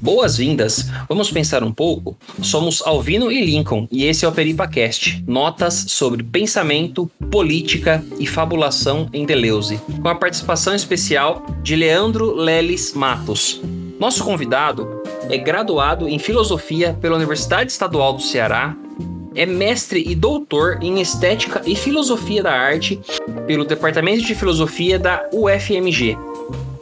Boas-vindas! Vamos pensar um pouco? Somos Alvino e Lincoln e esse é o PeripaCast, notas sobre pensamento, política e fabulação em Deleuze, com a participação especial de Leandro Leles Matos. Nosso convidado é graduado em Filosofia pela Universidade Estadual do Ceará, é mestre e doutor em Estética e Filosofia da Arte pelo Departamento de Filosofia da UFMG,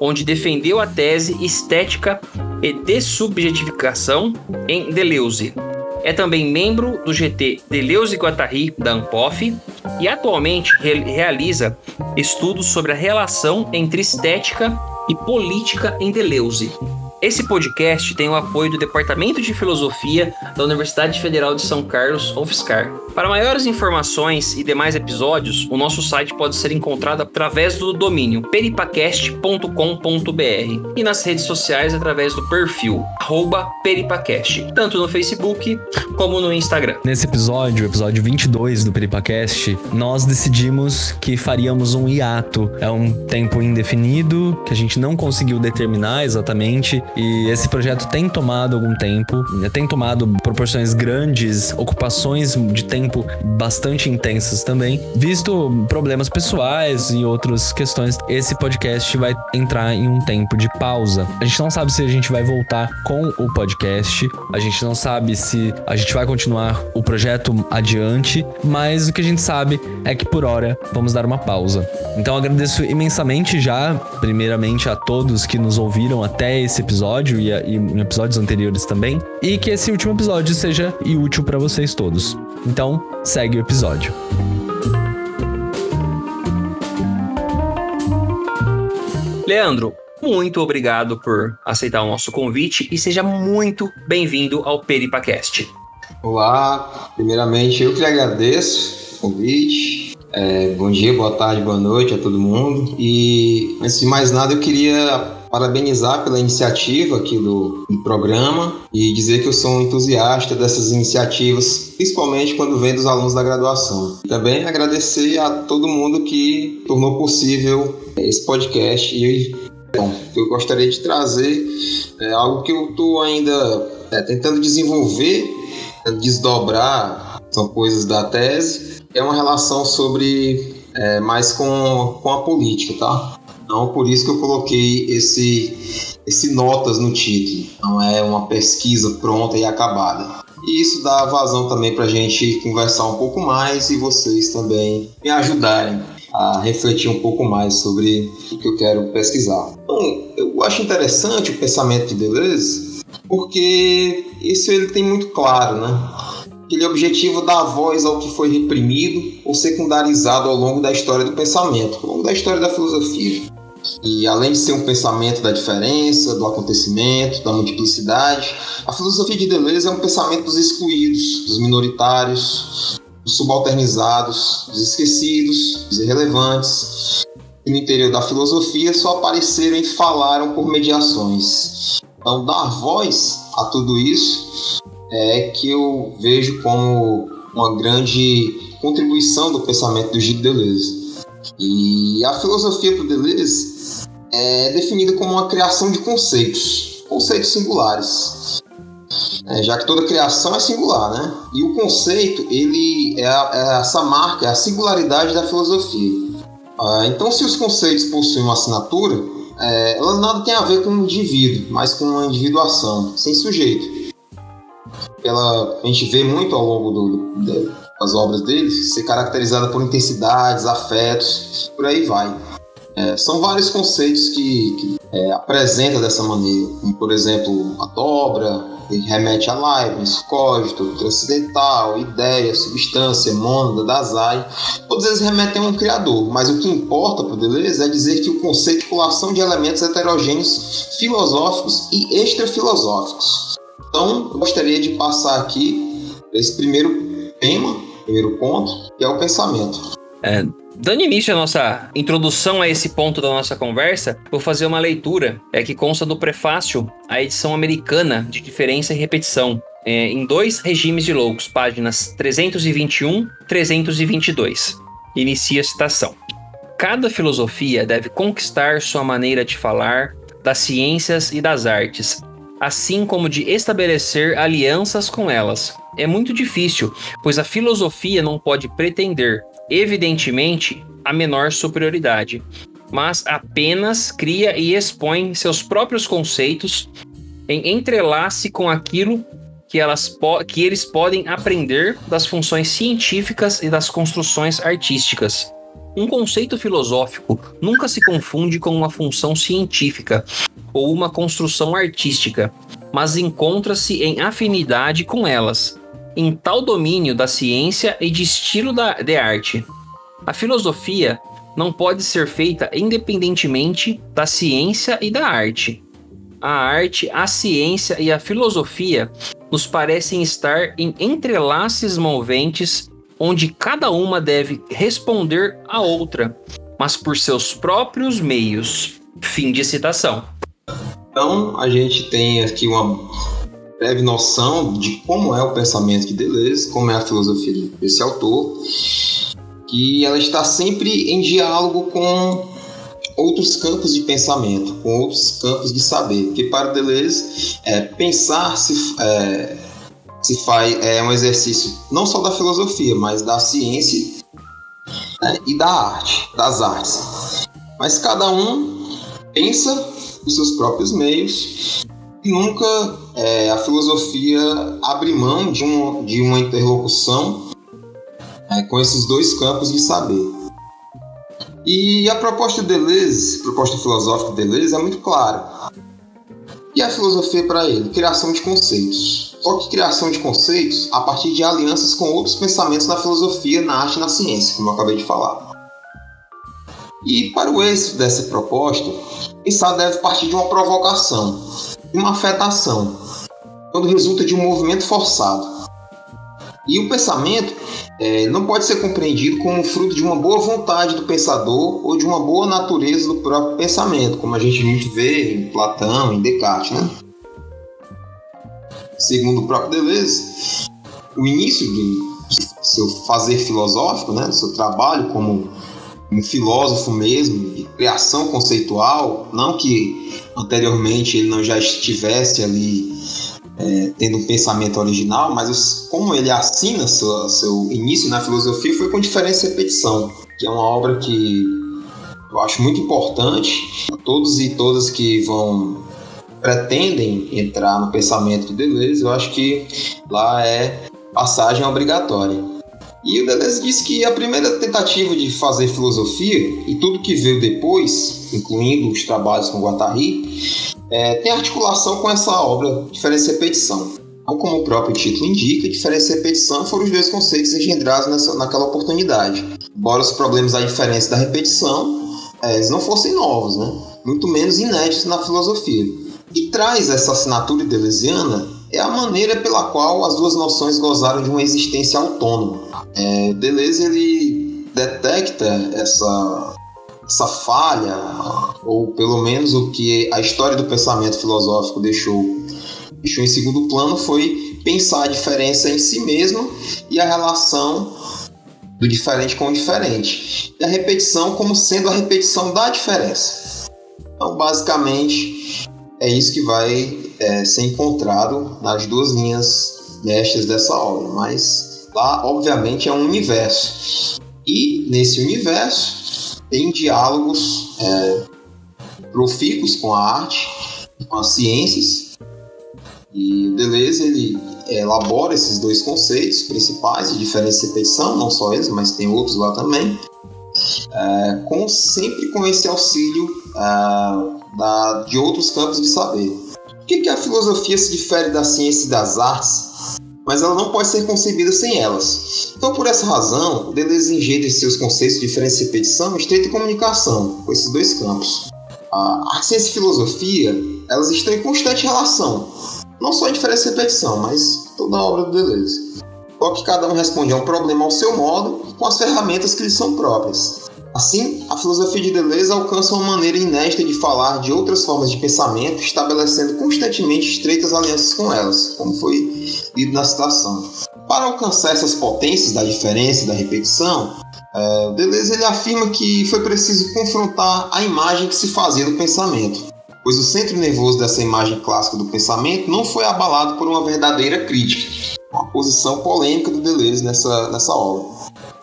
onde defendeu a tese Estética e Dessubjetificação em Deleuze. É também membro do GT Deleuze Guattari da Anpof e atualmente re realiza estudos sobre a relação entre estética e política em Deleuze. Esse podcast tem o apoio do Departamento de Filosofia da Universidade Federal de São Carlos, UFSCar. Para maiores informações e demais episódios, o nosso site pode ser encontrado através do domínio peripacast.com.br e nas redes sociais através do perfil peripacast, tanto no Facebook como no Instagram. Nesse episódio, episódio 22 do Peripacast, nós decidimos que faríamos um hiato. É um tempo indefinido que a gente não conseguiu determinar exatamente e esse projeto tem tomado algum tempo, tem tomado proporções grandes, ocupações de tempo bastante intensas também. Visto problemas pessoais e outras questões, esse podcast vai entrar em um tempo de pausa. A gente não sabe se a gente vai voltar com o podcast, a gente não sabe se a gente vai continuar o projeto adiante, mas o que a gente sabe é que por hora vamos dar uma pausa. Então agradeço imensamente já, primeiramente a todos que nos ouviram até esse episódio e, e em episódios anteriores também, e que esse último episódio seja útil para vocês todos. Então, segue o episódio. Leandro, muito obrigado por aceitar o nosso convite e seja muito bem-vindo ao Peripacast. Olá, primeiramente eu que lhe agradeço o convite. É, bom dia, boa tarde, boa noite a todo mundo. E antes de mais nada, eu queria parabenizar pela iniciativa aqui do, do, programa e dizer que eu sou um entusiasta dessas iniciativas, principalmente quando vem dos alunos da graduação. Também agradecer a todo mundo que tornou possível esse podcast e bom, eu gostaria de trazer é, algo que eu estou ainda é, tentando desenvolver, desdobrar, são coisas da tese, é uma relação sobre é, mais com, com a política, tá? Então, por isso que eu coloquei esse, esse notas no título. Não é uma pesquisa pronta e acabada. E isso dá vazão também para a gente conversar um pouco mais e vocês também me ajudarem a refletir um pouco mais sobre o que eu quero pesquisar. Então, eu acho interessante o pensamento de Deleuze porque isso ele tem muito claro, né? Aquele objetivo dar voz ao que foi reprimido ou secundarizado ao longo da história do pensamento, ao longo da história da filosofia. E além de ser um pensamento da diferença, do acontecimento, da multiplicidade, a filosofia de Deleuze é um pensamento dos excluídos, dos minoritários, dos subalternizados, dos esquecidos, dos irrelevantes. E no interior da filosofia só apareceram e falaram por mediações. Então, dar voz a tudo isso é que eu vejo como uma grande contribuição do pensamento do Gilles Deleuze. E a filosofia do Deleuze é definida como uma criação de conceitos, conceitos singulares. É, já que toda criação é singular, né? E o conceito, ele é, a, é essa marca, é a singularidade da filosofia. Ah, então, se os conceitos possuem uma assinatura, é, ela nada tem a ver com o indivíduo, mas com uma individuação, sem sujeito. Ela, a gente vê muito ao longo do, do, das obras dele ser caracterizada por intensidades, afetos, por aí vai. É, são vários conceitos que, que é, apresenta dessa maneira, como por exemplo a dobra, ele remete a Leibniz, cógito, transcendental, ideia, substância, mônada, Dazai. Todos eles remetem a um criador, mas o que importa para Deleuze é dizer que o conceito de colação de elementos heterogêneos filosóficos e extrafilosóficos. Então, eu gostaria de passar aqui esse primeiro tema, primeiro ponto, que é o pensamento. É, Dando início à nossa introdução a esse ponto da nossa conversa, vou fazer uma leitura é, que consta do prefácio à edição americana de Diferença e Repetição, é, em dois regimes de loucos, páginas 321 322. Inicia a citação. Cada filosofia deve conquistar sua maneira de falar das ciências e das artes, assim como de estabelecer alianças com elas. É muito difícil, pois a filosofia não pode pretender, evidentemente, a menor superioridade, mas apenas cria e expõe seus próprios conceitos em entrelace com aquilo que, elas que eles podem aprender das funções científicas e das construções artísticas. Um conceito filosófico nunca se confunde com uma função científica ou uma construção artística, mas encontra-se em afinidade com elas, em tal domínio da ciência e de estilo da, de arte. A filosofia não pode ser feita independentemente da ciência e da arte. A arte, a ciência e a filosofia nos parecem estar em entrelaces moventes onde cada uma deve responder à outra, mas por seus próprios meios. Fim de citação. Então, a gente tem aqui uma breve noção de como é o pensamento de Deleuze, como é a filosofia desse autor, que ela está sempre em diálogo com outros campos de pensamento, com outros campos de saber. Porque para Deleuze, é, pensar se, é, se faz é um exercício não só da filosofia, mas da ciência né, e da arte, das artes. Mas cada um pensa os seus próprios meios e nunca é, a filosofia abre mão de, um, de uma interlocução é, com esses dois campos de saber. E a proposta de Deleuze, proposta filosófica de Deleuze é muito clara. E a filosofia para ele? Criação de conceitos. Só que criação de conceitos a partir de alianças com outros pensamentos na filosofia, na arte e na ciência, como eu acabei de falar. E para o êxito dessa proposta, pensar deve partir de uma provocação, de uma afetação, quando resulta de um movimento forçado. E o pensamento é, não pode ser compreendido como fruto de uma boa vontade do pensador ou de uma boa natureza do próprio pensamento, como a gente muito vê em Platão, em Descartes. Né? Segundo o próprio Deleuze, o início do seu fazer filosófico, né, do seu trabalho como um filósofo mesmo, de criação conceitual, não que anteriormente ele não já estivesse ali é, tendo um pensamento original, mas como ele assina seu, seu início na filosofia foi com diferença e repetição, que é uma obra que eu acho muito importante a todos e todas que vão pretendem entrar no pensamento de Deleuze, eu acho que lá é passagem obrigatória. E o Deleuze disse que a primeira tentativa de fazer filosofia e tudo que veio depois, incluindo os trabalhos com Guattari, é, tem articulação com essa obra Diferença e Repetição. Então, como o próprio título indica, diferença e repetição foram os dois conceitos engendrados nessa, naquela oportunidade. Embora os problemas da diferença e da repetição é, eles não fossem novos, né? muito menos inéditos na filosofia. E traz essa assinatura deleuziana é a maneira pela qual as duas noções gozaram de uma existência autônoma. É, Deleuze ele detecta essa essa falha, ou pelo menos o que a história do pensamento filosófico deixou, deixou em segundo plano, foi pensar a diferença em si mesmo e a relação do diferente com o diferente. E a repetição como sendo a repetição da diferença. Então, basicamente, é isso que vai é, ser encontrado nas duas linhas mestres dessa obra. Mas lá, obviamente, é um universo. E nesse universo, tem diálogos é, profícuos com a arte, com as ciências. E o Deleuze ele elabora esses dois conceitos principais de diferença e repetição, não só eles, mas tem outros lá também, é, com, sempre com esse auxílio é, da, de outros campos de saber. Por que, que a filosofia se difere da ciência e das artes? Mas ela não pode ser concebida sem elas. Então, por essa razão, Deleuze engenha seus conceitos de diferença e repetição estreita comunicação com esses dois campos. A ciência e a filosofia, elas estão em constante relação, não só em diferença e repetição, mas toda a obra do Deleuze. Só que cada um responde a um problema ao seu modo com as ferramentas que lhe são próprias. Assim, a filosofia de Deleuze alcança uma maneira inédita de falar de outras formas de pensamento, estabelecendo constantemente estreitas alianças com elas, como foi lido na citação. Para alcançar essas potências da diferença e da repetição, é, Deleuze ele afirma que foi preciso confrontar a imagem que se fazia do pensamento. pois o centro nervoso dessa imagem clássica do pensamento não foi abalado por uma verdadeira crítica, uma posição polêmica do Deleuze nessa, nessa obra.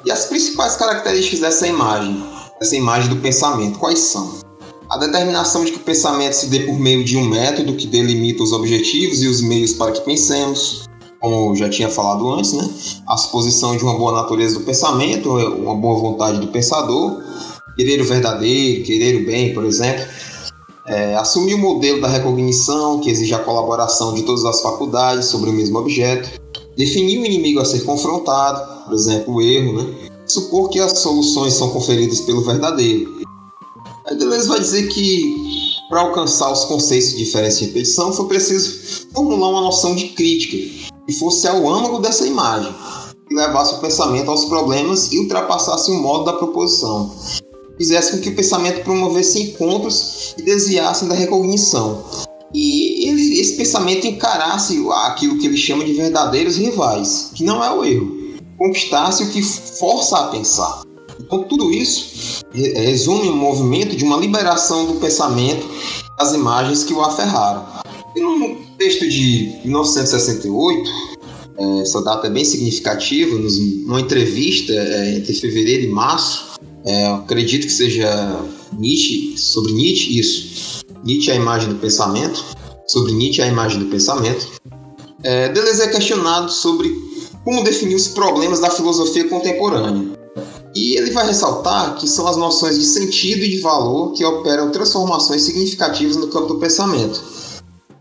E as principais características dessa imagem, dessa imagem do pensamento, quais são? A determinação de que o pensamento se dê por meio de um método que delimita os objetivos e os meios para que pensemos, como já tinha falado antes, né? a suposição de uma boa natureza do pensamento, uma boa vontade do pensador, querer o verdadeiro, querer o bem, por exemplo. É, assumir o modelo da recognição, que exige a colaboração de todas as faculdades sobre o mesmo objeto. Definir o inimigo a ser confrontado, por exemplo, o erro. Né? Supor que as soluções são conferidas pelo verdadeiro. A Deleuze vai dizer que para alcançar os conceitos de diferença e repetição foi preciso formular uma noção de crítica que fosse ao âmago dessa imagem, que levasse o pensamento aos problemas e ultrapassasse o modo da proposição, fizesse com que o pensamento promovesse encontros e desviasse da recognição. E ele, esse pensamento encarasse aquilo que ele chama de verdadeiros rivais, que não é o erro, conquistasse o que força a pensar. Então, tudo isso resume um movimento de uma liberação do pensamento das imagens que o aferraram. E num texto de 1968, é, essa data é bem significativa, numa entrevista é, entre fevereiro e março, é, acredito que seja Nietzsche, sobre Nietzsche, isso. Nietzsche é a imagem do pensamento, sobre Nietzsche é a imagem do pensamento. Deleuze é questionado sobre como definir os problemas da filosofia contemporânea. E ele vai ressaltar que são as noções de sentido e de valor que operam transformações significativas no campo do pensamento.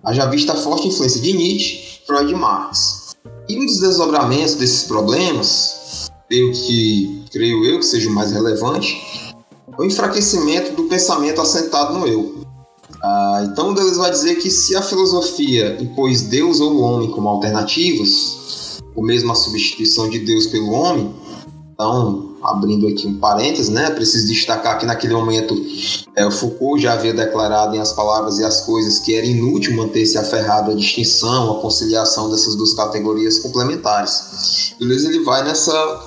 Haja vista a forte influência de Nietzsche, Freud e Marx. E um dos desdobramentos desses problemas, creio que creio eu que seja o mais relevante, é o enfraquecimento do pensamento assentado no eu. Ah, então Deleuze vai dizer que se a filosofia impôs Deus ou o homem como alternativas, ou mesmo a substituição de Deus pelo homem, então abrindo aqui um parênteses, né? Preciso destacar que naquele momento é, o Foucault já havia declarado em As Palavras e as Coisas que era inútil manter-se aferrado à distinção, à conciliação dessas duas categorias complementares. Beleza, ele vai nessa,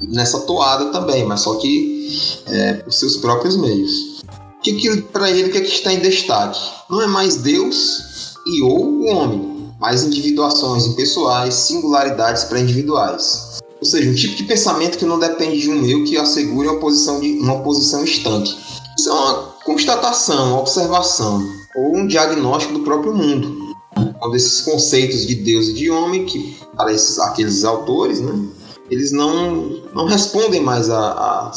nessa toada também, mas só que é, por seus próprios meios. Que, que para ele que, é que está em destaque? Não é mais Deus e ou o homem, mas individuações impessoais, singularidades pré-individuais. Ou seja, um tipo de pensamento que não depende de um eu que assegure uma posição, de, uma posição estanque. Isso é uma constatação, uma observação ou um diagnóstico do próprio mundo. Quando esses conceitos de Deus e de homem, que para esses, aqueles autores, né, eles não, não respondem mais a, a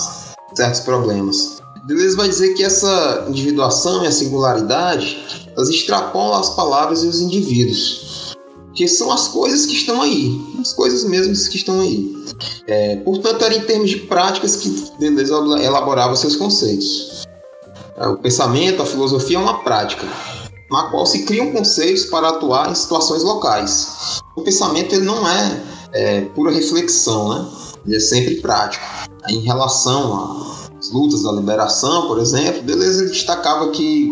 certos problemas. Deleuze vai dizer que essa individuação e a singularidade elas extrapolam as palavras e os indivíduos que são as coisas que estão aí, as coisas mesmas que estão aí. É, portanto, era em termos de práticas que Deleuze elaborava seus conceitos. É, o pensamento, a filosofia é uma prática, na qual se criam conceitos para atuar em situações locais. O pensamento ele não é, é pura reflexão, né? ele é sempre prático. Em relação às lutas da liberação, por exemplo, Deleuze destacava que,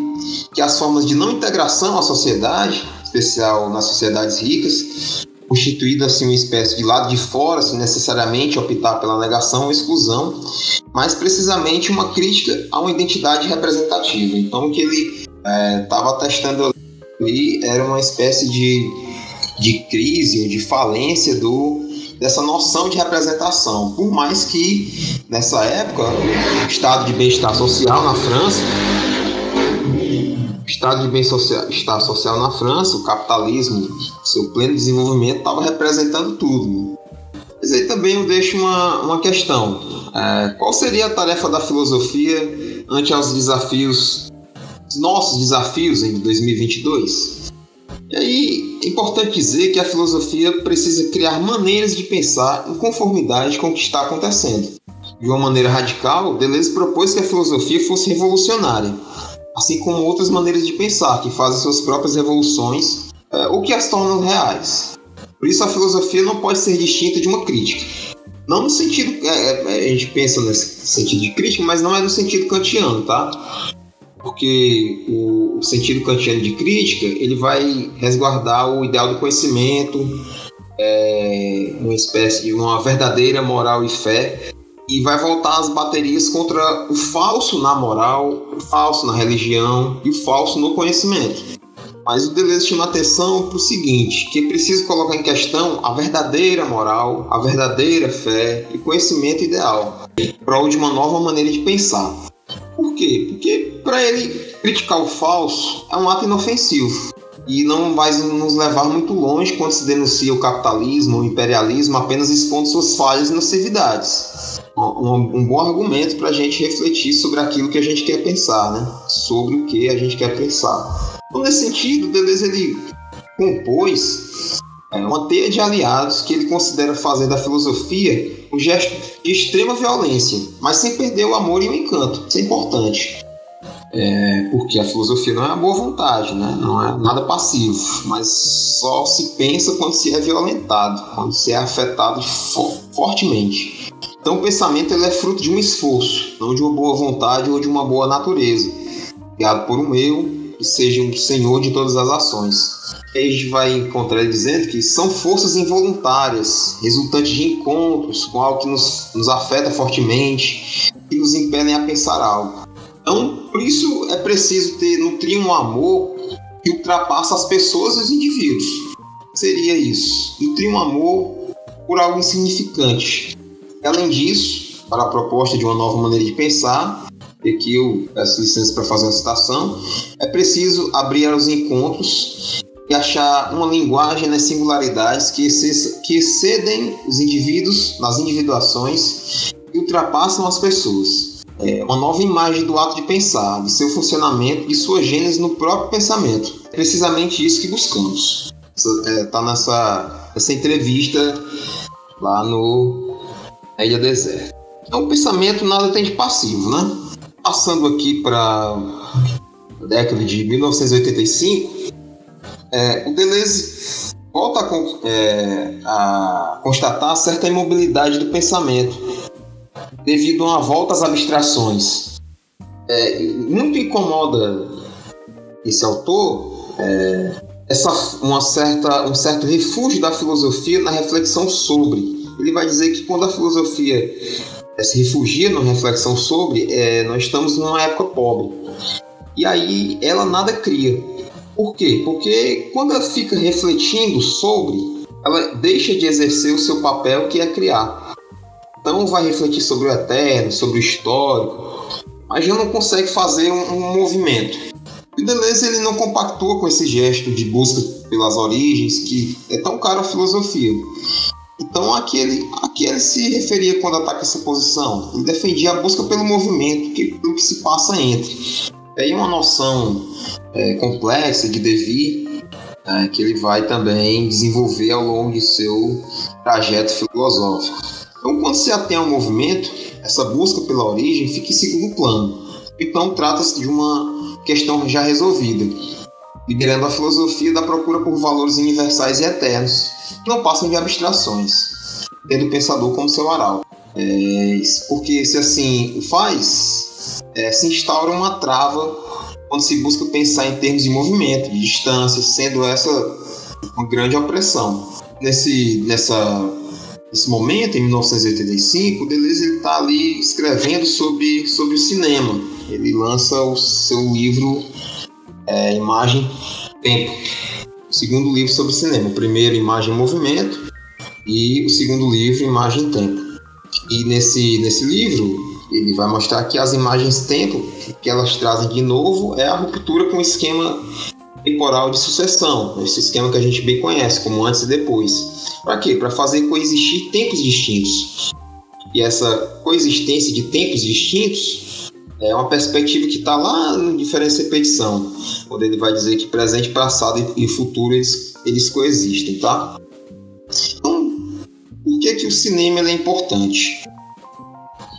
que as formas de não integração à sociedade especial nas sociedades ricas, constituído assim uma espécie de lado de fora, sem necessariamente optar pela negação ou exclusão, mas precisamente uma crítica a uma identidade representativa. Então, o que ele estava é, testando ali era uma espécie de, de crise ou de falência do, dessa noção de representação. Por mais que, nessa época, o estado de bem-estar social na França estado de bem-estar social na França, o capitalismo, seu pleno desenvolvimento, estava representando tudo. Mas aí também eu deixo uma, uma questão. É, qual seria a tarefa da filosofia ante aos desafios, os nossos desafios em 2022? E aí é importante dizer que a filosofia precisa criar maneiras de pensar em conformidade com o que está acontecendo. De uma maneira radical, Deleuze propôs que a filosofia fosse revolucionária, assim como outras maneiras de pensar que fazem suas próprias revoluções é, ou que as tornam reais. Por isso, a filosofia não pode ser distinta de uma crítica. Não no sentido. É, é, a gente pensa nesse sentido de crítica, mas não é no sentido kantiano, tá? Porque o sentido kantiano de crítica ele vai resguardar o ideal do conhecimento, é, uma espécie de uma verdadeira moral e fé e vai voltar as baterias contra o falso na moral, o falso na religião e o falso no conhecimento. Mas o Deleuze chama atenção para o seguinte, que é preciso colocar em questão a verdadeira moral, a verdadeira fé e conhecimento ideal, em prol de uma nova maneira de pensar. Por quê? Porque para ele criticar o falso é um ato inofensivo e não vai nos levar muito longe quando se denuncia o capitalismo, o imperialismo, apenas expondo suas falhas e nocividades. Um, um bom argumento para a gente refletir sobre aquilo que a gente quer pensar, né? sobre o que a gente quer pensar. Então, nesse sentido, Deleuze ele compôs é, uma teia de aliados que ele considera fazer da filosofia um gesto de extrema violência, mas sem perder o amor e o encanto. Isso é importante. É, porque a filosofia não é a boa vontade, né? não é nada passivo, mas só se pensa quando se é violentado, quando se é afetado fo fortemente. Então o pensamento ele é fruto de um esforço, não de uma boa vontade ou de uma boa natureza, criado por um eu que seja um senhor de todas as ações. a gente vai encontrar ele dizendo que são forças involuntárias, resultantes de encontros com algo que nos, nos afeta fortemente, que nos impelem a pensar algo. Então, por isso é preciso ter nutrir um amor que ultrapassa as pessoas e os indivíduos. Seria isso, nutrir um amor por algo insignificante. Além disso, para a proposta de uma nova maneira de pensar, e aqui eu peço licença para fazer uma citação, é preciso abrir os encontros e achar uma linguagem nas singularidades que, que excedem os indivíduos nas individuações e ultrapassam as pessoas é, uma nova imagem do ato de pensar, de seu funcionamento, de sua gênese no próprio pensamento. É precisamente isso que buscamos. Está é, tá nessa, nessa entrevista lá no na Ilha Deserta. Então, o pensamento nada tem de passivo, né? Passando aqui para a década de 1985, é, o Deleuze volta a, é, a constatar certa imobilidade do pensamento devido a uma volta às abstrações. É, muito incomoda esse autor é, essa, uma certa, um certo refúgio da filosofia na reflexão sobre. Ele vai dizer que quando a filosofia é, se refugia na reflexão sobre, é, nós estamos numa época pobre. E aí ela nada cria. Por quê? Porque quando ela fica refletindo sobre, ela deixa de exercer o seu papel que é criar. Então vai refletir sobre o eterno, sobre o histórico, mas já não consegue fazer um, um movimento. E Deleuze ele não compactua com esse gesto de busca pelas origens que é tão caro à filosofia. Então aqui ele, aqui ele se referia quando ataca essa posição. Ele defendia a busca pelo movimento, que, pelo que se passa entre. É uma noção é, complexa de devir é, que ele vai também desenvolver ao longo de seu trajeto filosófico. Então, quando se atém ao movimento, essa busca pela origem fica em segundo plano. Então, trata-se de uma questão já resolvida, liderando a filosofia da procura por valores universais e eternos, que não passam de abstrações, tendo o pensador como seu aral. É, porque, se assim o faz, é, se instaura uma trava quando se busca pensar em termos de movimento, de distância, sendo essa uma grande opressão. Nesse, nessa Nesse momento, em 1985, o Deleuze está ali escrevendo sobre, sobre o cinema. Ele lança o seu livro é, Imagem Tempo, o segundo livro sobre cinema. O primeiro, Imagem Movimento, e o segundo livro, Imagem Tempo. E nesse, nesse livro, ele vai mostrar que as imagens tempo que elas trazem de novo é a ruptura com o esquema temporal de sucessão, esse esquema que a gente bem conhece, como antes e depois. Para quê? Para fazer coexistir tempos distintos. E essa coexistência de tempos distintos é uma perspectiva que está lá no Diferença e Repetição, onde ele vai dizer que presente, passado e futuro eles, eles coexistem, tá? Então, por que, que o cinema é importante?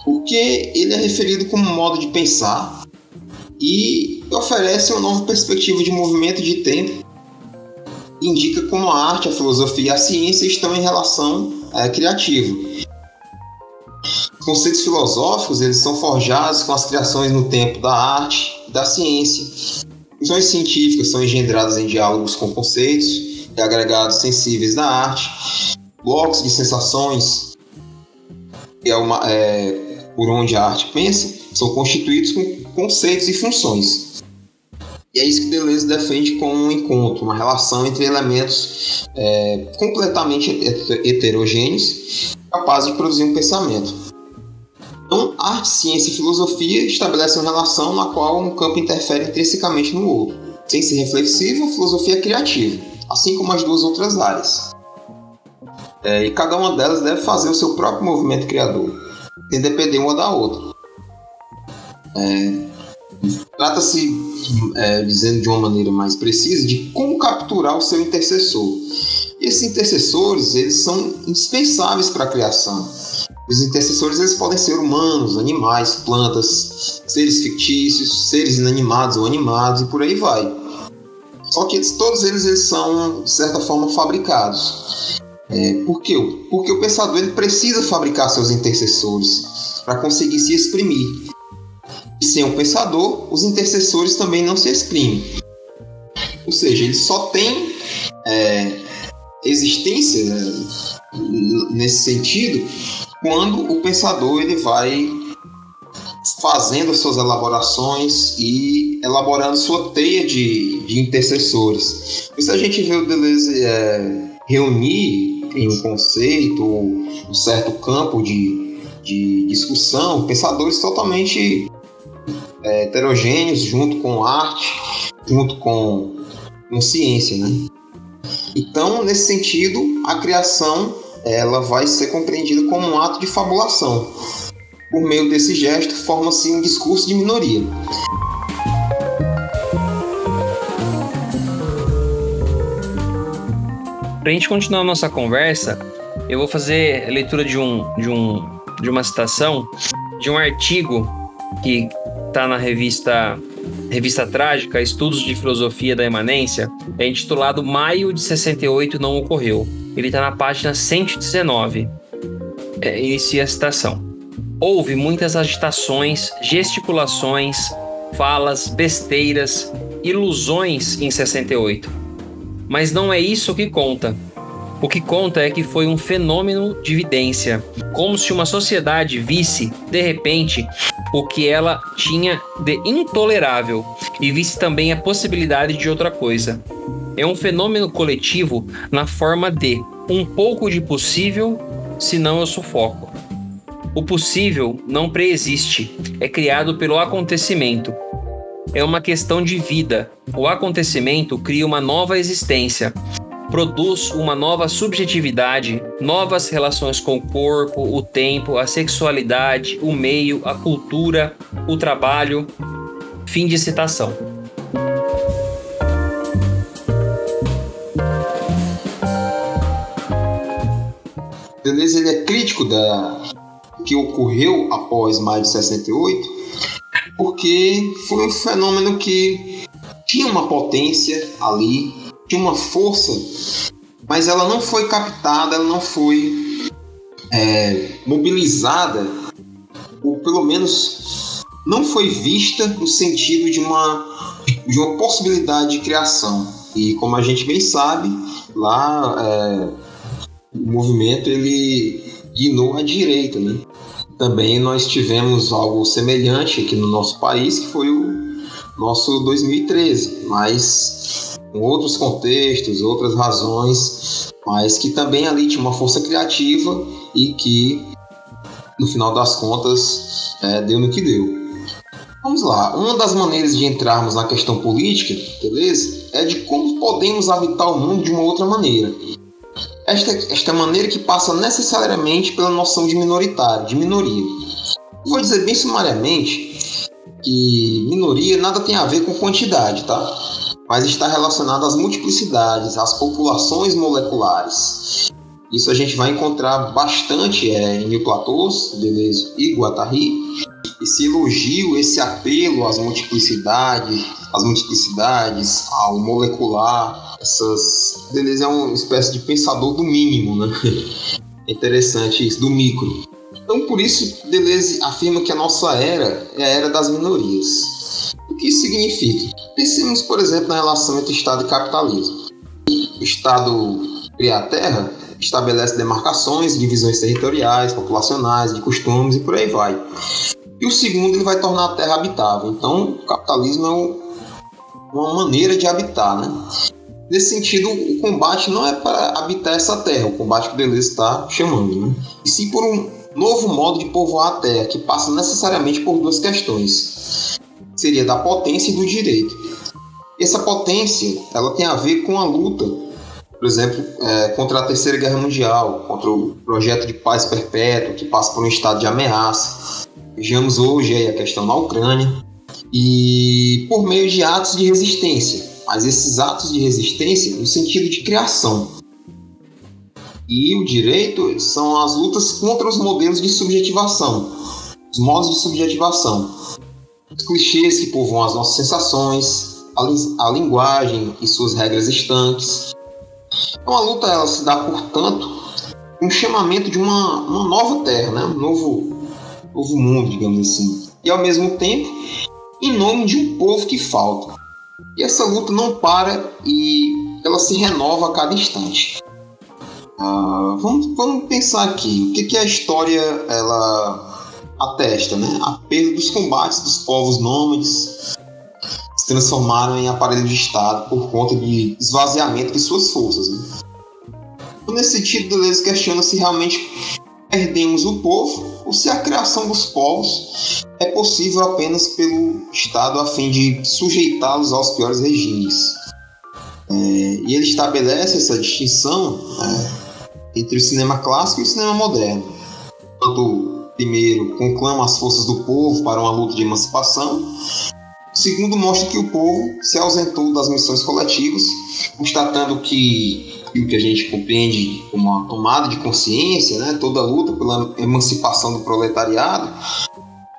Porque ele é referido como modo de pensar e oferece uma nova perspectiva de movimento de tempo indica como a arte, a filosofia e a ciência estão em relação é, criativa. Os conceitos filosóficos eles são forjados com as criações no tempo da arte, da ciência. Funções científicas são engendradas em diálogos com conceitos e agregados sensíveis da arte. Blocos de sensações que é, uma, é por onde a arte pensa, são constituídos com conceitos e funções. E é isso que Deleuze defende como um encontro, uma relação entre elementos é, completamente heterogêneos, capazes de produzir um pensamento. Então, arte, ciência e filosofia estabelecem uma relação na qual um campo interfere intrinsecamente no outro. Sem ser reflexiva, a filosofia é criativa, assim como as duas outras áreas. É, e cada uma delas deve fazer o seu próprio movimento criador, sem depender uma da outra. É, Trata-se, é, dizendo de uma maneira mais precisa, de como capturar o seu intercessor. Esses intercessores eles são indispensáveis para a criação. Os intercessores eles podem ser humanos, animais, plantas, seres fictícios, seres inanimados ou animados e por aí vai. Só que eles, todos eles, eles são, de certa forma, fabricados. É, por quê? Porque o pensador ele precisa fabricar seus intercessores para conseguir se exprimir. E sem o pensador, os intercessores também não se exprimem. Ou seja, ele só tem é, existência né, nesse sentido quando o pensador ele vai fazendo suas elaborações e elaborando sua teia de, de intercessores. Se a gente vê o Deleuze é, reunir em um conceito, um certo campo de, de discussão, pensadores totalmente é, heterogêneos, junto com arte, junto com, com ciência, né? Então, nesse sentido, a criação ela vai ser compreendida como um ato de fabulação. Por meio desse gesto, forma-se um discurso de minoria. Para a gente continuar a nossa conversa, eu vou fazer a leitura de, um, de, um, de uma citação de um artigo que está na revista Revista Trágica, Estudos de Filosofia da Imanência, é intitulado Maio de 68 não ocorreu. Ele está na página 119. É, inicia a citação. Houve muitas agitações, gesticulações, falas, besteiras, ilusões em 68. Mas não é isso que conta. O que conta é que foi um fenômeno de evidência, como se uma sociedade visse, de repente, o que ela tinha de intolerável e visse também a possibilidade de outra coisa. É um fenômeno coletivo na forma de um pouco de possível, senão eu sufoco. O possível não preexiste, é criado pelo acontecimento. É uma questão de vida. O acontecimento cria uma nova existência, produz uma nova subjetividade, novas relações com o corpo, o tempo, a sexualidade, o meio, a cultura, o trabalho. Fim de citação. Deleuze ele é crítico da que ocorreu após maio de 68, porque foi um fenômeno que tinha uma potência ali tinha uma força, mas ela não foi captada, ela não foi é, mobilizada, ou pelo menos não foi vista no sentido de uma, de uma possibilidade de criação. E como a gente bem sabe, lá é, o movimento ele guinou à direita, né? Também nós tivemos algo semelhante aqui no nosso país, que foi o nosso 2013, mas com outros contextos, outras razões, mas que também ali tinha uma força criativa e que, no final das contas, é, deu no que deu. Vamos lá, uma das maneiras de entrarmos na questão política, beleza? É de como podemos habitar o mundo de uma outra maneira. Esta, esta maneira que passa necessariamente pela noção de minoritário, de minoria. Vou dizer bem sumariamente que minoria nada tem a ver com quantidade, tá? Mas está relacionado às multiplicidades, às populações moleculares. Isso a gente vai encontrar bastante é, em Platôs, Deleuze e Guattari. Esse elogio, esse apelo às multiplicidades, às multiplicidades, ao molecular, essas. Deleuze é uma espécie de pensador do mínimo, né? É interessante isso, do micro. Então, por isso, Deleuze afirma que a nossa era é a era das minorias. Isso significa? Pensemos, por exemplo, na relação entre Estado e capitalismo. O Estado cria a terra, estabelece demarcações, divisões territoriais, populacionais, de costumes e por aí vai. E o segundo, ele vai tornar a Terra habitável. Então, o capitalismo é uma maneira de habitar, né? Nesse sentido, o combate não é para habitar essa terra, o combate que o Deleuze está chamando, né? e sim por um novo modo de povoar a terra, que passa necessariamente por duas questões. Seria da potência e do direito. Essa potência, ela tem a ver com a luta, por exemplo, é, contra a Terceira Guerra Mundial, contra o projeto de paz perpétua, que passa por um estado de ameaça. Vejamos hoje a questão na Ucrânia. E por meio de atos de resistência, mas esses atos de resistência no sentido de criação. E o direito são as lutas contra os modelos de subjetivação, os modos de subjetivação, os clichês que povoam as nossas sensações, a, li a linguagem e suas regras estanques. Então a luta ela se dá, portanto, um chamamento de uma, uma nova terra, né? um novo, novo mundo, digamos assim. E ao mesmo tempo, em nome de um povo que falta. E essa luta não para e ela se renova a cada instante. Ah, vamos, vamos pensar aqui, o que, que a história ela atesta, né? A perda dos combates dos povos nômades se transformaram em aparelho de Estado por conta de esvaziamento de suas forças. Né? Então, nesse sentido, Deleuze questiona se realmente perdemos o povo ou se a criação dos povos é possível apenas pelo Estado a fim de sujeitá-los aos piores regimes. É, e ele estabelece essa distinção é, entre o cinema clássico e o cinema moderno. Enquanto primeiro conclama as forças do povo para uma luta de emancipação, segundo mostra que o povo se ausentou das missões coletivas, constatando que o que a gente compreende como uma tomada de consciência, né, toda a luta pela emancipação do proletariado,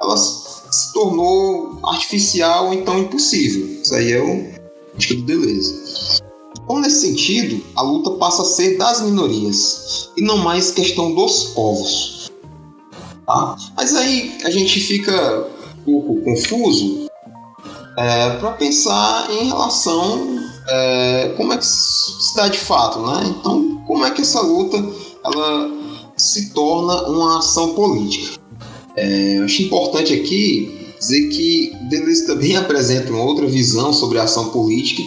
ela se tornou artificial ou então impossível. Isso aí é o acho que é do Deleuze. Então, nesse sentido, a luta passa a ser das minorias e não mais questão dos povos. Tá? Mas aí a gente fica um pouco confuso é, para pensar em relação é, como é que se dá de fato, né? Então, como é que essa luta ela se torna uma ação política? É, eu acho importante aqui dizer que Deleuze também apresenta uma outra visão sobre a ação política,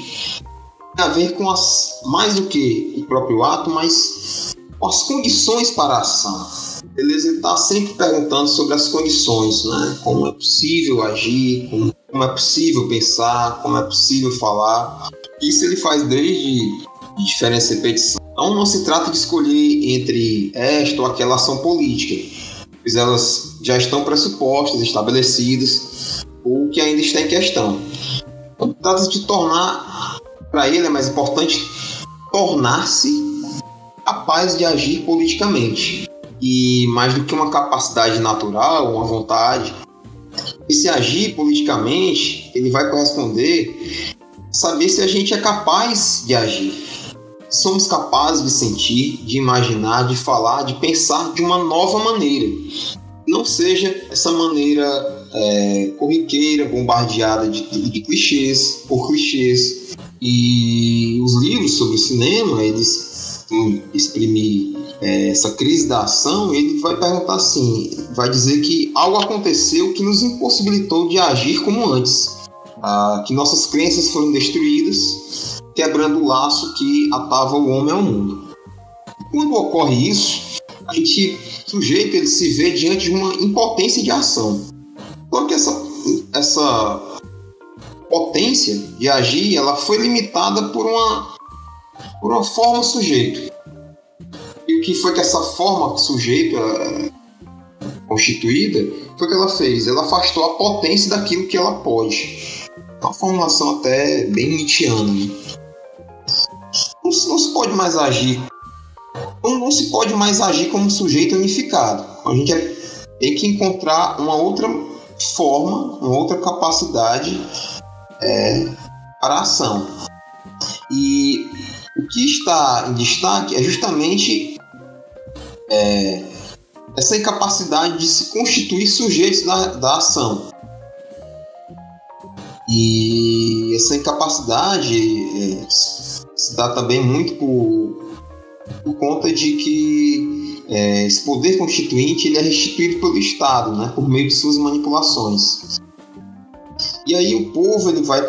tem a ver com as mais do que o próprio ato, mas com as condições para a ação. Deleuze está sempre perguntando sobre as condições, né? Como é possível agir, como, é possível pensar, como é possível falar. Isso ele faz desde diferença e. Então não se trata de escolher entre esta ou aquela ação política, pois elas já estão pressupostas, estabelecidas, ou que ainda está em questão. Então, trata de tornar, para ele é mais importante tornar-se capaz de agir politicamente. E mais do que uma capacidade natural, uma vontade, e se agir politicamente, ele vai corresponder saber se a gente é capaz de agir. Somos capazes de sentir, de imaginar, de falar, de pensar de uma nova maneira. Não seja essa maneira é, corriqueira, bombardeada de, de, de clichês, por clichês. E os livros sobre o cinema, eles exprimir é, essa crise da ação, ele vai perguntar assim, vai dizer que algo aconteceu que nos impossibilitou de agir como antes ah, que nossas crenças foram destruídas, quebrando o laço que atava o homem ao mundo. Quando ocorre isso, a gente, sujeito, ele se vê diante de uma impotência de ação. Só que essa, essa potência de agir, ela foi limitada por uma, por uma forma sujeito. E o que foi que essa forma sujeito é, constituída foi que ela fez? Ela afastou a potência daquilo que ela pode uma formulação até bem nietzschiana. Né? Não, não, se pode mais agir. Não, não, se pode mais agir como sujeito unificado. A gente é, tem que encontrar uma outra forma, uma outra capacidade é, para a ação. E o que está em destaque é justamente é, essa incapacidade de se constituir sujeitos da, da ação. E essa incapacidade é, se dá também muito por por conta de que é, esse poder constituinte ele é restituído pelo Estado, né, por meio de suas manipulações. E aí o povo ele vai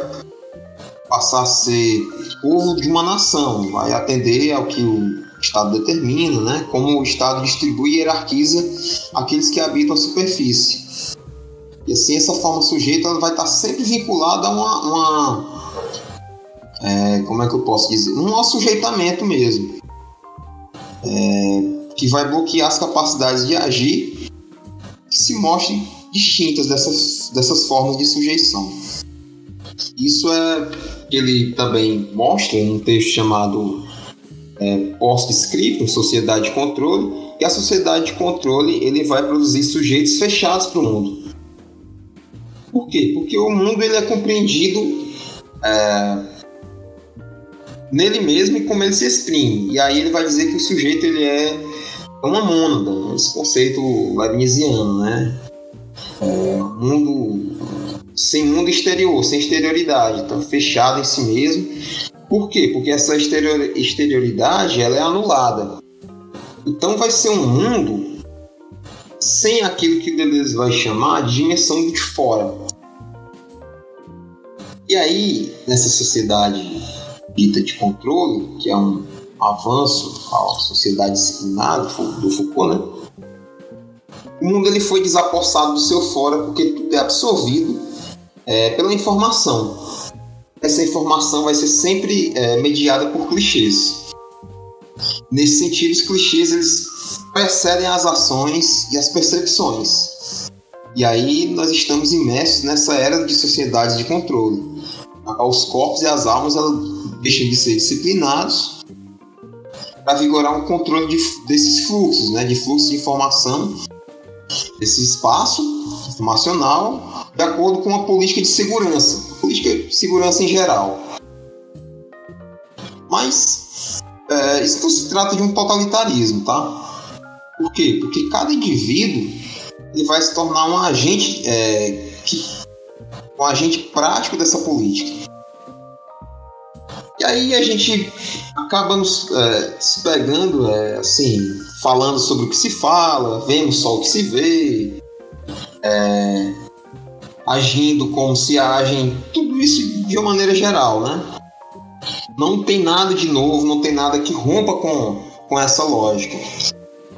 passar a ser povo de uma nação, vai atender ao que o Estado determina, né, como o Estado distribui e hierarquiza aqueles que habitam a superfície. E assim, essa forma sujeita ela vai estar sempre vinculada a uma. uma é, como é que eu posso dizer? Um assujeitamento mesmo. É, que vai bloquear as capacidades de agir que se mostrem distintas dessas, dessas formas de sujeição. Isso é que ele também mostra em um texto chamado é, Post-Scriptum, Sociedade de Controle, e a sociedade de controle ele vai produzir sujeitos fechados para o mundo. Por quê? Porque o mundo ele é compreendido é, nele mesmo e como ele se exprime. E aí ele vai dizer que o sujeito ele é uma mônada, esse conceito leibniziano, né? É, mundo sem mundo exterior, sem exterioridade, então fechado em si mesmo. Por quê? Porque essa exterior, exterioridade ela é anulada. Então vai ser um mundo sem aquilo que Deleuze vai chamar de dimensão de fora. E aí, nessa sociedade dita de controle, que é um avanço à sociedade disciplinada do Foucault, né? o mundo ele foi desapossado do seu fora porque tudo é absorvido é, pela informação. Essa informação vai ser sempre é, mediada por clichês. Nesse sentido, os clichês eles precedem as ações e as percepções. E aí nós estamos imersos nessa era de sociedades de controle. Os corpos e as almas deixam de ser disciplinados para vigorar um controle de, desses fluxos, né, de fluxo de informação, desse espaço informacional, de acordo com uma política de segurança, política de segurança em geral. Mas é, isso não se trata de um totalitarismo, tá? Por quê? Porque cada indivíduo ele vai se tornar um agente, é, que, um agente prático dessa política. E aí a gente acaba nos, é, se pegando, é, assim, falando sobre o que se fala, vemos só o que se vê, é, agindo como se agem, tudo isso de uma maneira geral, né? Não tem nada de novo, não tem nada que rompa com, com essa lógica.